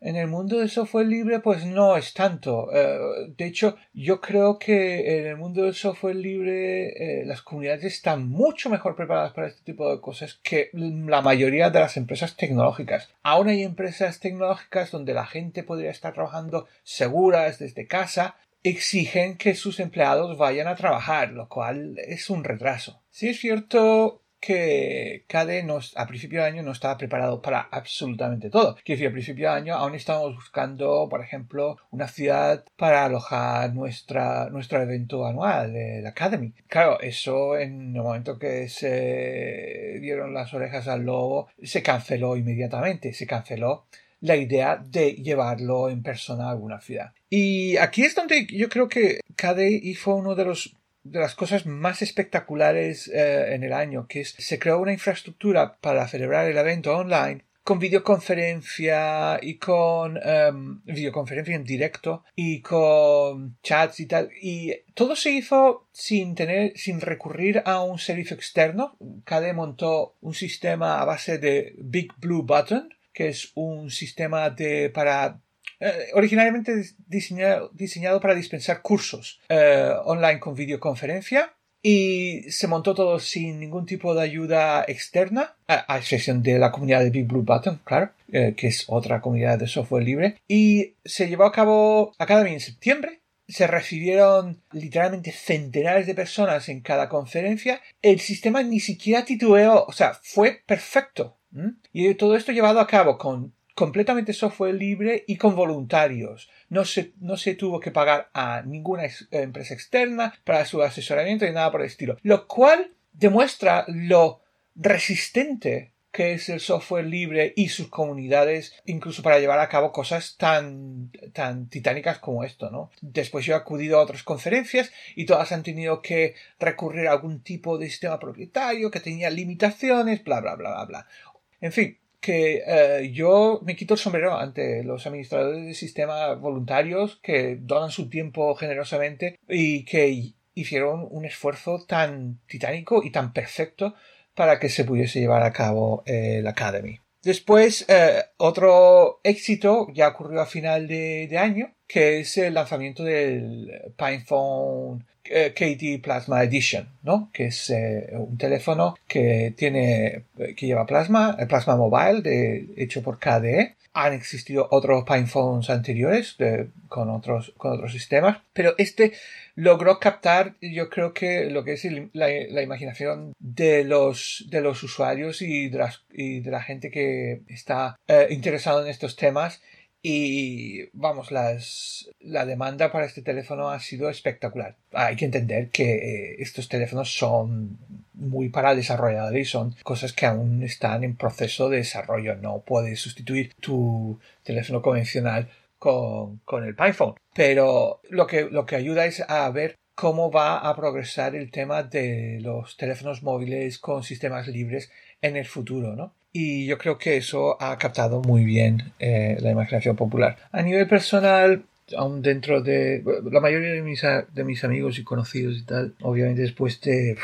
en el mundo del software libre, pues no es tanto. Eh, de hecho, yo creo que en el mundo del software libre eh, las comunidades están mucho mejor preparadas para este tipo de cosas que la mayoría de las empresas tecnológicas. Aún hay empresas tecnológicas donde la gente podría estar trabajando seguras desde casa, exigen que sus empleados vayan a trabajar, lo cual es un retraso. Si es cierto que KDE a principio de año no estaba preparado para absolutamente todo. Quiero decir, a principio de año aún estábamos buscando, por ejemplo, una ciudad para alojar nuestra, nuestro evento anual, la Academy. Claro, eso en el momento que se dieron las orejas al lobo, se canceló inmediatamente. Se canceló la idea de llevarlo en persona a alguna ciudad. Y aquí es donde yo creo que KDE fue uno de los de las cosas más espectaculares eh, en el año, que es se creó una infraestructura para celebrar el evento online con videoconferencia y con em, videoconferencia en directo y con chats y tal. Y todo se hizo sin tener, sin recurrir a un servicio externo. KDE montó un sistema a base de Big Blue Button, que es un sistema de, para eh, originalmente diseñado, para dispensar cursos eh, online con videoconferencia y se montó todo sin ningún tipo de ayuda externa, a, excepción de la comunidad de Big claro, eh, que es otra comunidad de software libre, y se llevó a cabo Academy en septiembre. Se recibieron literalmente centenares de personas en cada conferencia. El sistema ni siquiera titubeó, o sea, fue perfecto. Y todo esto llevado a cabo con completamente software libre y con voluntarios. No se, no se tuvo que pagar a ninguna empresa externa para su asesoramiento ni nada por el estilo. Lo cual demuestra lo resistente que es el software libre y sus comunidades, incluso para llevar a cabo cosas tan, tan titánicas como esto, ¿no? Después yo he acudido a otras conferencias y todas han tenido que recurrir a algún tipo de sistema propietario que tenía limitaciones, bla, bla, bla, bla, bla. En fin, que eh, yo me quito el sombrero ante los administradores de sistema voluntarios que donan su tiempo generosamente y que hicieron un esfuerzo tan titánico y tan perfecto para que se pudiese llevar a cabo eh, la Academy. Después, eh, otro éxito ya ocurrió a final de, año, que es el lanzamiento del PinePhone eh, KT Plasma Edition, ¿no? Que es eh, un teléfono que tiene, que lleva plasma, el plasma mobile de, hecho por KDE. Han existido otros PinePhones anteriores con otros, con otros sistemas, pero este logró captar, yo creo que lo que es la, imaginación de los, de los usuarios y de, la gente que está eh, interesado en estos temas y vamos, las, la demanda para este teléfono ha sido espectacular. Hay que entender que eh, estos teléfonos son muy para desarrolladores y son cosas que aún están en proceso de desarrollo. No puedes sustituir tu teléfono convencional con, con el PinePhone. Pero lo que, lo que ayuda es a ver cómo va a progresar el tema de los teléfonos móviles con sistemas libres en el futuro, ¿no? y yo creo que eso ha captado muy bien eh, la imaginación popular. A nivel personal, aún dentro de la mayoría de mis, de mis amigos y conocidos y tal, obviamente después de,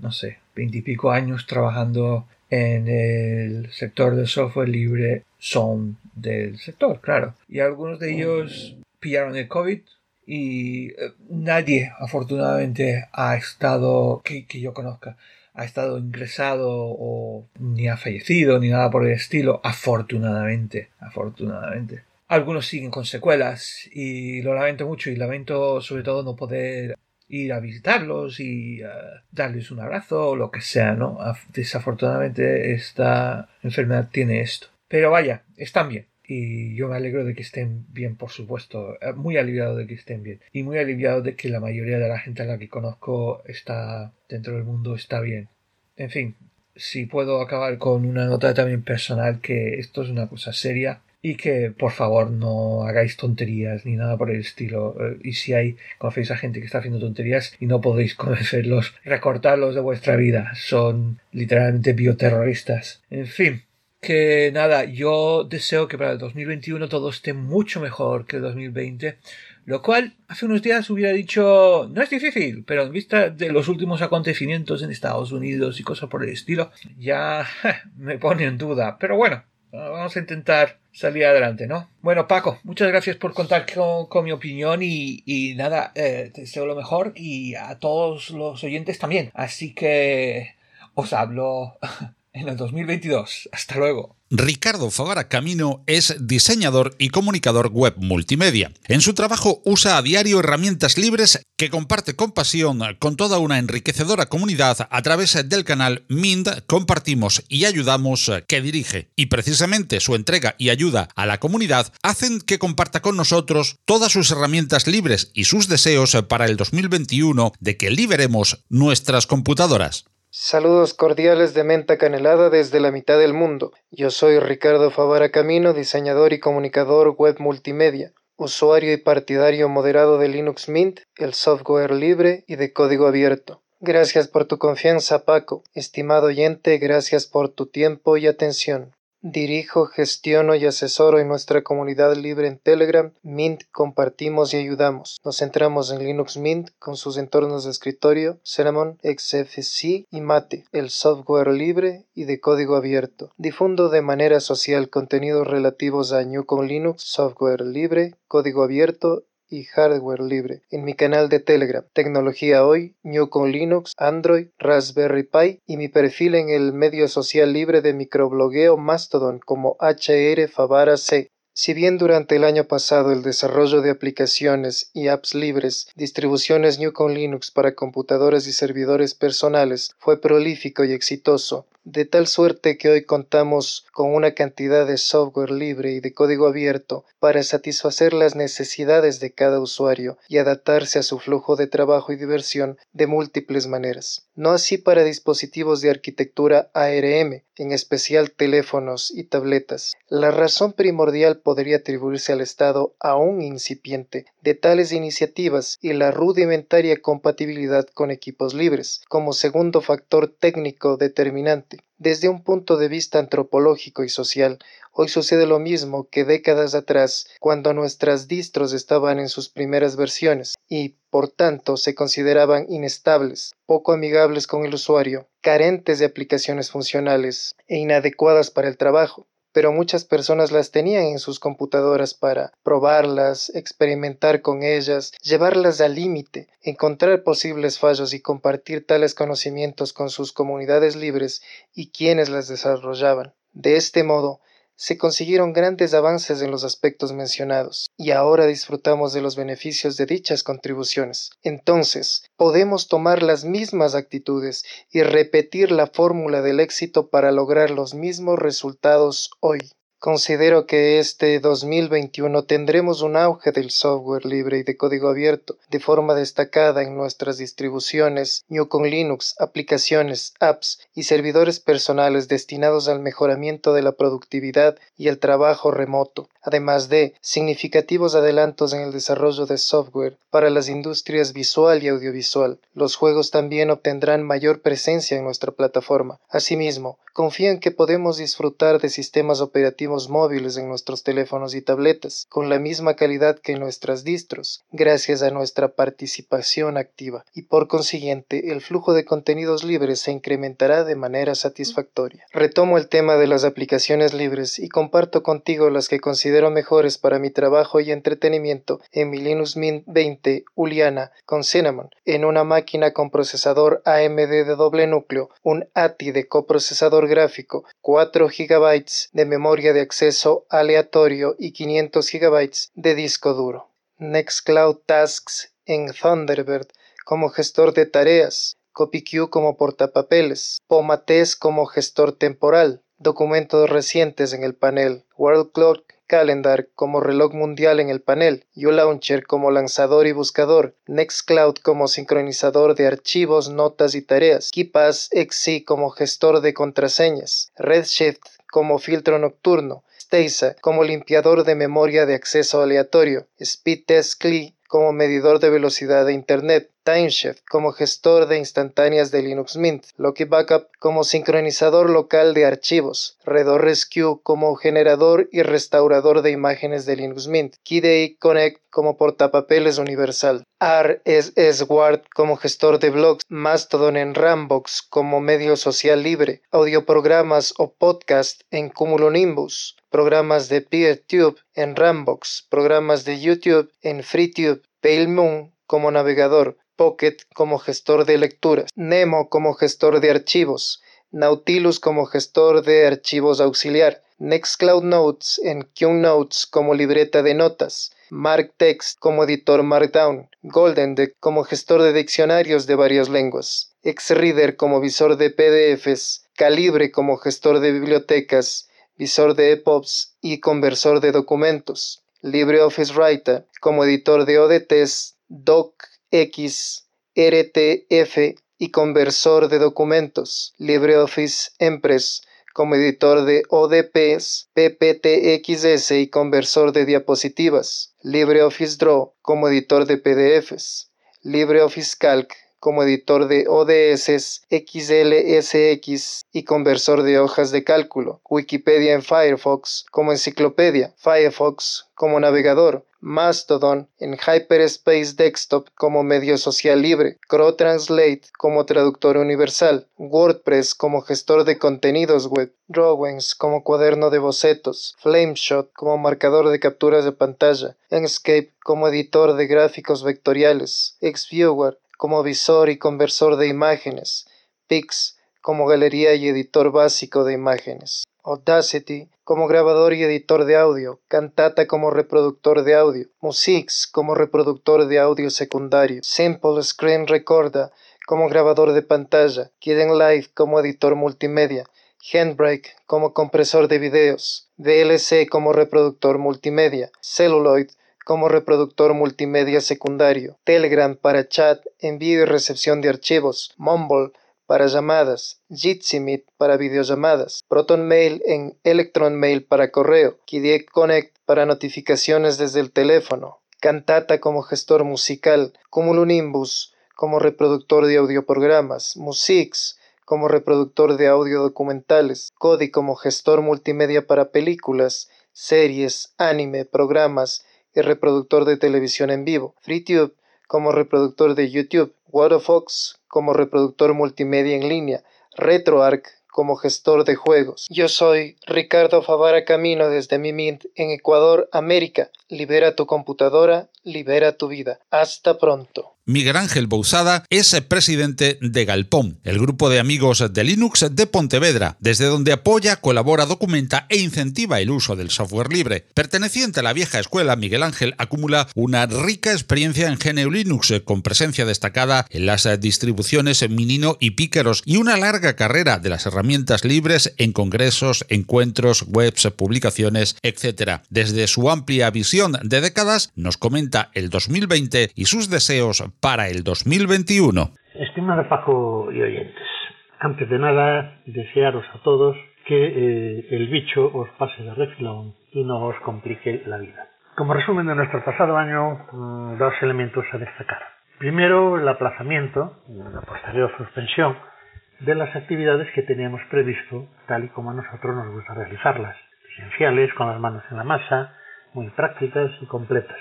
no sé, veintipico años trabajando en el sector del software libre, son del sector, claro. Y algunos de ellos pillaron el COVID y eh, nadie, afortunadamente, ha estado, que, que yo conozca, ha estado ingresado o ni ha fallecido ni nada por el estilo, afortunadamente, afortunadamente. Algunos siguen con secuelas y lo lamento mucho y lamento sobre todo no poder ir a visitarlos y eh, darles un abrazo o lo que sea, ¿no? Desafortunadamente esta enfermedad tiene esto. Pero vaya, están bien y yo me alegro de que estén bien, por supuesto, eh, muy aliviado de que estén bien y muy aliviado de que la mayoría de la gente a la que conozco está dentro del mundo está bien. En fin, si puedo acabar con una nota también personal que esto es una cosa seria y que por favor no hagáis tonterías ni nada por el estilo. Eh, y si hay, conocéis a gente que está haciendo tonterías y no podéis (laughs) conocerlos, recortarlos de vuestra vida. Son literalmente bioterroristas. En fin, que nada, yo deseo que para el 2021 todo esté mucho mejor que el 2020. Lo cual hace unos días hubiera dicho no es difícil, pero en vista de los últimos acontecimientos en Estados Unidos y cosas por el estilo, ya (laughs) me pone en duda. Pero bueno, vamos a intentar salir adelante, ¿no? Bueno, Paco, muchas gracias por contar con, mi opinión y, nada, eh, te deseo lo mejor y a todos los oyentes también. Así que os hablo (laughs) en el 2022. Hasta luego. Ricardo Favara Camino es diseñador y comunicador web multimedia. En su trabajo usa a diario herramientas libres que comparte con pasión con toda una enriquecedora comunidad a través del canal Mind Compartimos y Ayudamos que dirige. Y precisamente su entrega y ayuda a la comunidad hacen que comparta con nosotros todas sus herramientas libres y sus deseos para el 2021 de que liberemos nuestras computadoras. Saludos cordiales de menta canelada desde la mitad del mundo. Yo soy Ricardo Favara Camino, diseñador y comunicador web multimedia, usuario y partidario moderado de Linux Mint, el software libre y de código abierto. Gracias por tu confianza, Paco. Estimado oyente, gracias por tu tiempo y atención. Dirijo, gestiono y asesoro en nuestra comunidad libre en Telegram, Mint compartimos y ayudamos. Nos centramos en Linux Mint con sus entornos de escritorio, Cinnamon, XFCE y Mate, el software libre y de código abierto. Difundo de manera social contenidos relativos a New con Linux, software libre, código abierto y hardware libre en mi canal de Telegram, Tecnología Hoy, New con Linux, Android, Raspberry Pi y mi perfil en el medio social libre de microblogueo Mastodon como HR Favara C. Si bien durante el año pasado el desarrollo de aplicaciones y apps libres, distribuciones New con Linux para computadores y servidores personales fue prolífico y exitoso, de tal suerte que hoy contamos con una cantidad de software libre y de código abierto para satisfacer las necesidades de cada usuario y adaptarse a su flujo de trabajo y diversión de múltiples maneras. No así para dispositivos de arquitectura ARM, en especial teléfonos y tabletas. La razón primordial podría atribuirse al estado aún incipiente de tales iniciativas y la rudimentaria compatibilidad con equipos libres, como segundo factor técnico determinante. Desde un punto de vista antropológico y social, hoy sucede lo mismo que décadas atrás, cuando nuestras distros estaban en sus primeras versiones y, por tanto, se consideraban inestables, poco amigables con el usuario, carentes de aplicaciones funcionales e inadecuadas para el trabajo pero muchas personas las tenían en sus computadoras para probarlas, experimentar con ellas, llevarlas al límite, encontrar posibles fallos y compartir tales conocimientos con sus comunidades libres y quienes las desarrollaban. De este modo, se consiguieron grandes avances en los aspectos mencionados, y ahora disfrutamos de los beneficios de dichas contribuciones. Entonces, podemos tomar las mismas actitudes y repetir la fórmula del éxito para lograr los mismos resultados hoy. Considero que este 2021 tendremos un auge del software libre y de código abierto de forma destacada en nuestras distribuciones New con Linux, aplicaciones, apps y servidores personales destinados al mejoramiento de la productividad y el trabajo remoto, además de significativos adelantos en el desarrollo de software para las industrias visual y audiovisual. Los juegos también obtendrán mayor presencia en nuestra plataforma. Asimismo, confío en que podemos disfrutar de sistemas operativos móviles en nuestros teléfonos y tabletas, con la misma calidad que en nuestras distros, gracias a nuestra participación activa, y por consiguiente el flujo de contenidos libres se incrementará de manera satisfactoria. Retomo el tema de las aplicaciones libres y comparto contigo las que considero mejores para mi trabajo y entretenimiento en mi Linux Mint 20 Uliana con Cinnamon, en una máquina con procesador AMD de doble núcleo, un ATI de coprocesador gráfico, 4 GB de memoria de acceso aleatorio y 500 GB de disco duro. Nextcloud Tasks en Thunderbird como gestor de tareas, CopyQ como portapapeles, Pomates como gestor temporal, documentos recientes en el panel, WorldClock Calendar como reloj mundial en el panel, ULauncher como lanzador y buscador, Nextcloud como sincronizador de archivos, notas y tareas, KeePass XC como gestor de contraseñas, Redshift como filtro nocturno, Stasa como limpiador de memoria de acceso aleatorio, Speedtest CLI como medidor de velocidad de Internet, Timeshift como gestor de instantáneas de Linux Mint, Loki Backup como sincronizador local de archivos, RedORescue como generador y restaurador de imágenes de Linux Mint, KeyDay Connect como portapapeles universal, RSS Guard como gestor de blogs, Mastodon en Rambox como medio social libre, audioprogramas o podcast en Cumulonimbus, programas de PeerTube en Rambox, programas de YouTube en FreeTube, Pale Moon como navegador, Pocket como gestor de lecturas, Nemo como gestor de archivos, Nautilus como gestor de archivos auxiliar, Nextcloud Notes en QNotes como libreta de notas, MarkText como editor Markdown, GoldenDeck como gestor de diccionarios de varias lenguas, XReader como visor de PDFs, Calibre como gestor de bibliotecas, visor de EPUBs y conversor de documentos, LibreOffice Writer como editor de ODTs, DocX, RTF y conversor de documentos, LibreOffice Empress como editor de ODPs, PPTXS y conversor de diapositivas, LibreOffice Draw como editor de PDFs, LibreOffice Calc como editor de ODS, XLSX y conversor de hojas de cálculo, Wikipedia en Firefox como enciclopedia, Firefox como navegador, Mastodon en Hyperspace Desktop como medio social libre, CrowdTranslate como traductor universal, WordPress como gestor de contenidos web, Drawings como cuaderno de bocetos, Flameshot como marcador de capturas de pantalla, Enscape como editor de gráficos vectoriales, Xviewer como visor y conversor de imágenes, Pix como galería y editor básico de imágenes, Audacity como grabador y editor de audio, Cantata como reproductor de audio, Musix como reproductor de audio secundario, Simple Screen Recorder como grabador de pantalla, Kiden Live como editor multimedia, Handbrake como compresor de videos, VLC como reproductor multimedia, Celluloid como reproductor multimedia secundario, Telegram para chat, envío y recepción de archivos, Mumble para llamadas, Jitsi Meet para videollamadas, Proton Mail en Electron Mail para correo, KDE Connect para notificaciones desde el teléfono, Cantata como gestor musical, Cumulonimbus como reproductor de audioprogramas, Musix como reproductor de audio documentales, Kodi como gestor multimedia para películas, series, anime, programas y reproductor de televisión en vivo, FreeTube como reproductor de YouTube, Waterfox como reproductor multimedia en línea, RetroArch como gestor de juegos. Yo soy Ricardo Favara Camino desde mi Mint en Ecuador, América. Libera tu computadora, libera tu vida. Hasta pronto. Miguel Ángel Bousada es presidente de Galpón, el grupo de amigos de Linux de Pontevedra, desde donde apoya, colabora, documenta e incentiva el uso del software libre. Perteneciente a la vieja escuela, Miguel Ángel acumula una rica experiencia en GNU Linux, con presencia destacada en las distribuciones Minino y Pícaros y una larga carrera de las herramientas libres en congresos, encuentros, webs, publicaciones, etc. Desde su amplia visión de décadas, nos comenta el 2020 y sus deseos para el 2021. Estimado Paco y oyentes, antes de nada, desearos a todos que eh, el bicho os pase de refilón y no os complique la vida. Como resumen de nuestro pasado año, mm, dos elementos a destacar. Primero, el aplazamiento, la posterior suspensión, de las actividades que teníamos previsto, tal y como a nosotros nos gusta realizarlas. Esenciales, con las manos en la masa, muy prácticas y completas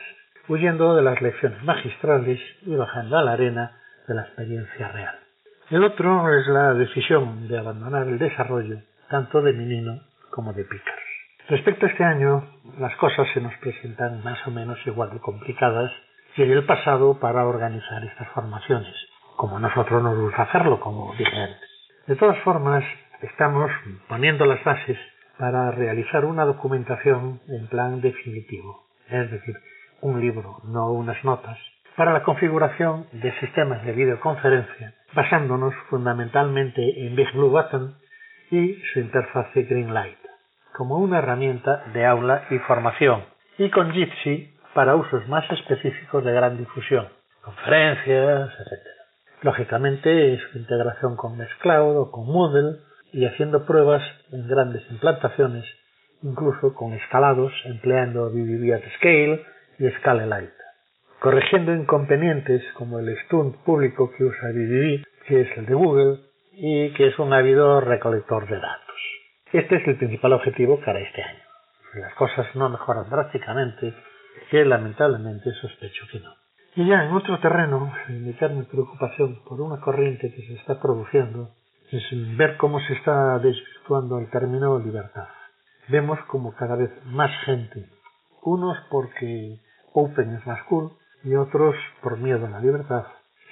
huyendo de las lecciones magistrales y bajando a la arena de la experiencia real. El otro es la decisión de abandonar el desarrollo tanto de Minino como de Pickers. Respecto a este año, las cosas se nos presentan más o menos igual de complicadas que en el pasado para organizar estas formaciones, como nosotros nos gusta hacerlo, como dije antes. De todas formas, estamos poniendo las bases para realizar una documentación en plan definitivo, es decir, un libro, no unas notas, para la configuración de sistemas de videoconferencia, basándonos fundamentalmente en Big Blue Button y su interfase Greenlight. como una herramienta de aula y formación, y con Jitsi para usos más específicos de gran difusión, conferencias, etc. Lógicamente, su integración con Nextcloud o con Moodle y haciendo pruebas en grandes implantaciones, incluso con escalados empleando BBB at Scale y Scalelite, corrigiendo inconvenientes como el stunt público que usa BBB, que es el de Google, y que es un ávido recolector de datos. Este es el principal objetivo para este año. Si las cosas no mejoran drásticamente, que lamentablemente sospecho que no. Y ya en otro terreno, indicar mi preocupación por una corriente que se está produciendo, es ver cómo se está desvirtuando el término libertad. Vemos como cada vez más gente, unos porque Open es más cool y otros por miedo a la libertad,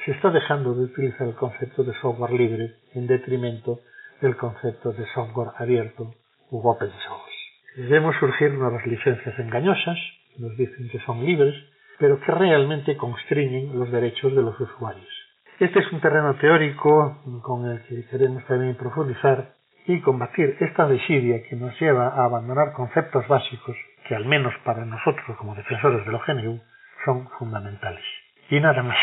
se está dejando de utilizar el concepto de software libre en detrimento del concepto de software abierto u open source. Vemos surgir nuevas licencias engañosas, nos dicen que son libres, pero que realmente constriñen los derechos de los usuarios. Este es un terreno teórico con el que queremos también profundizar y combatir esta desidia que nos lleva a abandonar conceptos básicos que al menos para nosotros como defensores de lo GNU son fundamentales. Y nada más.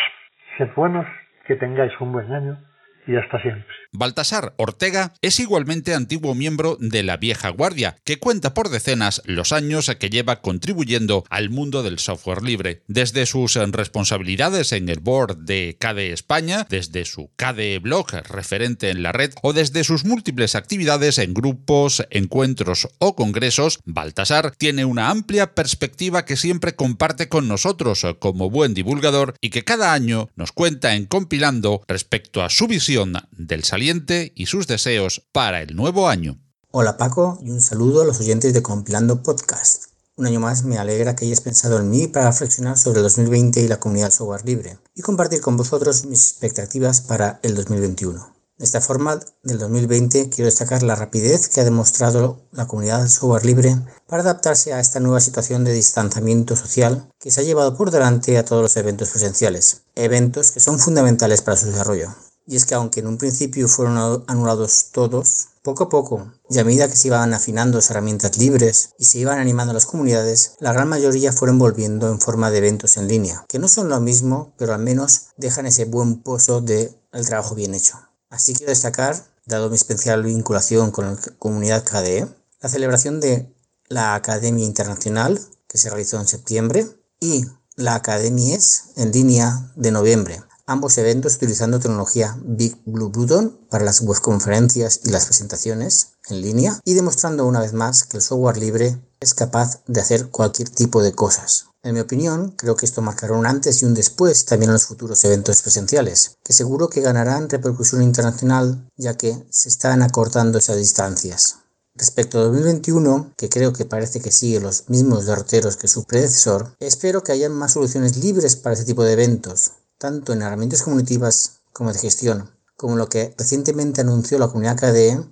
Sed buenos, que tengáis un buen año y hasta siempre. Baltasar Ortega es igualmente antiguo miembro de la vieja guardia, que cuenta por decenas los años que lleva contribuyendo al mundo del software libre. Desde sus responsabilidades en el board de KDE España, desde su KDE blog referente en la red o desde sus múltiples actividades en grupos, encuentros o congresos, Baltasar tiene una amplia perspectiva que siempre comparte con nosotros como buen divulgador y que cada año nos cuenta en compilando respecto a su visión del saliente y sus deseos para el nuevo año. Hola Paco y un saludo a los oyentes de Compilando Podcast. Un año más me alegra que hayas pensado en mí para reflexionar sobre el 2020 y la comunidad software libre y compartir con vosotros mis expectativas para el 2021. De esta forma, del 2020 quiero destacar la rapidez que ha demostrado la comunidad software libre para adaptarse a esta nueva situación de distanciamiento social que se ha llevado por delante a todos los eventos presenciales, eventos que son fundamentales para su desarrollo. Y es que aunque en un principio fueron anulados todos, poco a poco, y a medida que se iban afinando las herramientas libres y se iban animando las comunidades, la gran mayoría fueron volviendo en forma de eventos en línea, que no son lo mismo, pero al menos dejan ese buen pozo del trabajo bien hecho. Así quiero destacar, dado mi especial vinculación con la comunidad KDE, la celebración de la Academia Internacional, que se realizó en septiembre, y la Academies en línea de noviembre, ambos eventos utilizando tecnología Big Blue Button para las webconferencias y las presentaciones en línea y demostrando una vez más que el software libre es capaz de hacer cualquier tipo de cosas. En mi opinión, creo que esto marcará un antes y un después también en los futuros eventos presenciales, que seguro que ganarán repercusión internacional ya que se están acortando esas distancias. Respecto a 2021, que creo que parece que sigue los mismos derroteros que su predecesor, espero que haya más soluciones libres para este tipo de eventos, tanto en herramientas comunicativas como de gestión, como lo que recientemente anunció la comunidad KDE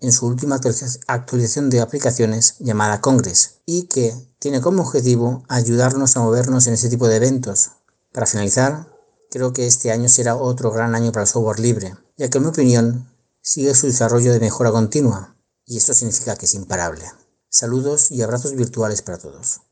en su última actualización de aplicaciones llamada Congress y que tiene como objetivo ayudarnos a movernos en ese tipo de eventos. Para finalizar, creo que este año será otro gran año para el software libre, ya que en mi opinión sigue su desarrollo de mejora continua y esto significa que es imparable. Saludos y abrazos virtuales para todos.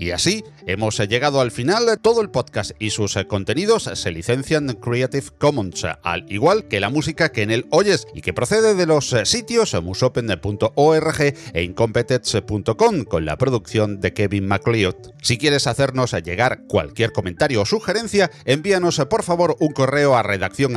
Y así hemos llegado al final. Todo el podcast y sus contenidos se licencian Creative Commons, al igual que la música que en él oyes y que procede de los sitios musopen.org e incompetence.com con la producción de Kevin MacLeod. Si quieres hacernos llegar cualquier comentario o sugerencia, envíanos por favor un correo a redacción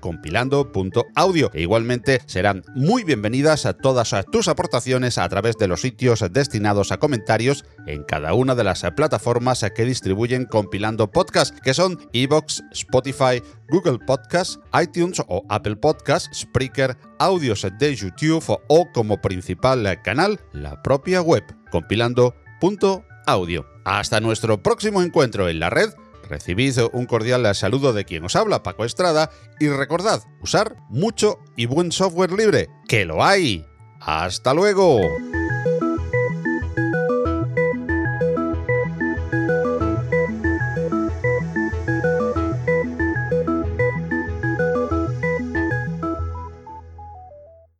compilando.audio e igualmente serán muy bienvenidas a todas tus aportaciones a través de los sitios destinados a comentarios en cada una de las plataformas que distribuyen compilando podcast, que son Evox, Spotify, Google Podcast, iTunes o Apple Podcast, Spreaker, audios de YouTube o como principal canal la propia web compilando.audio. Hasta nuestro próximo encuentro en la red. Recibid un cordial saludo de quien os habla, Paco Estrada, y recordad usar mucho y buen software libre, que lo hay. ¡Hasta luego!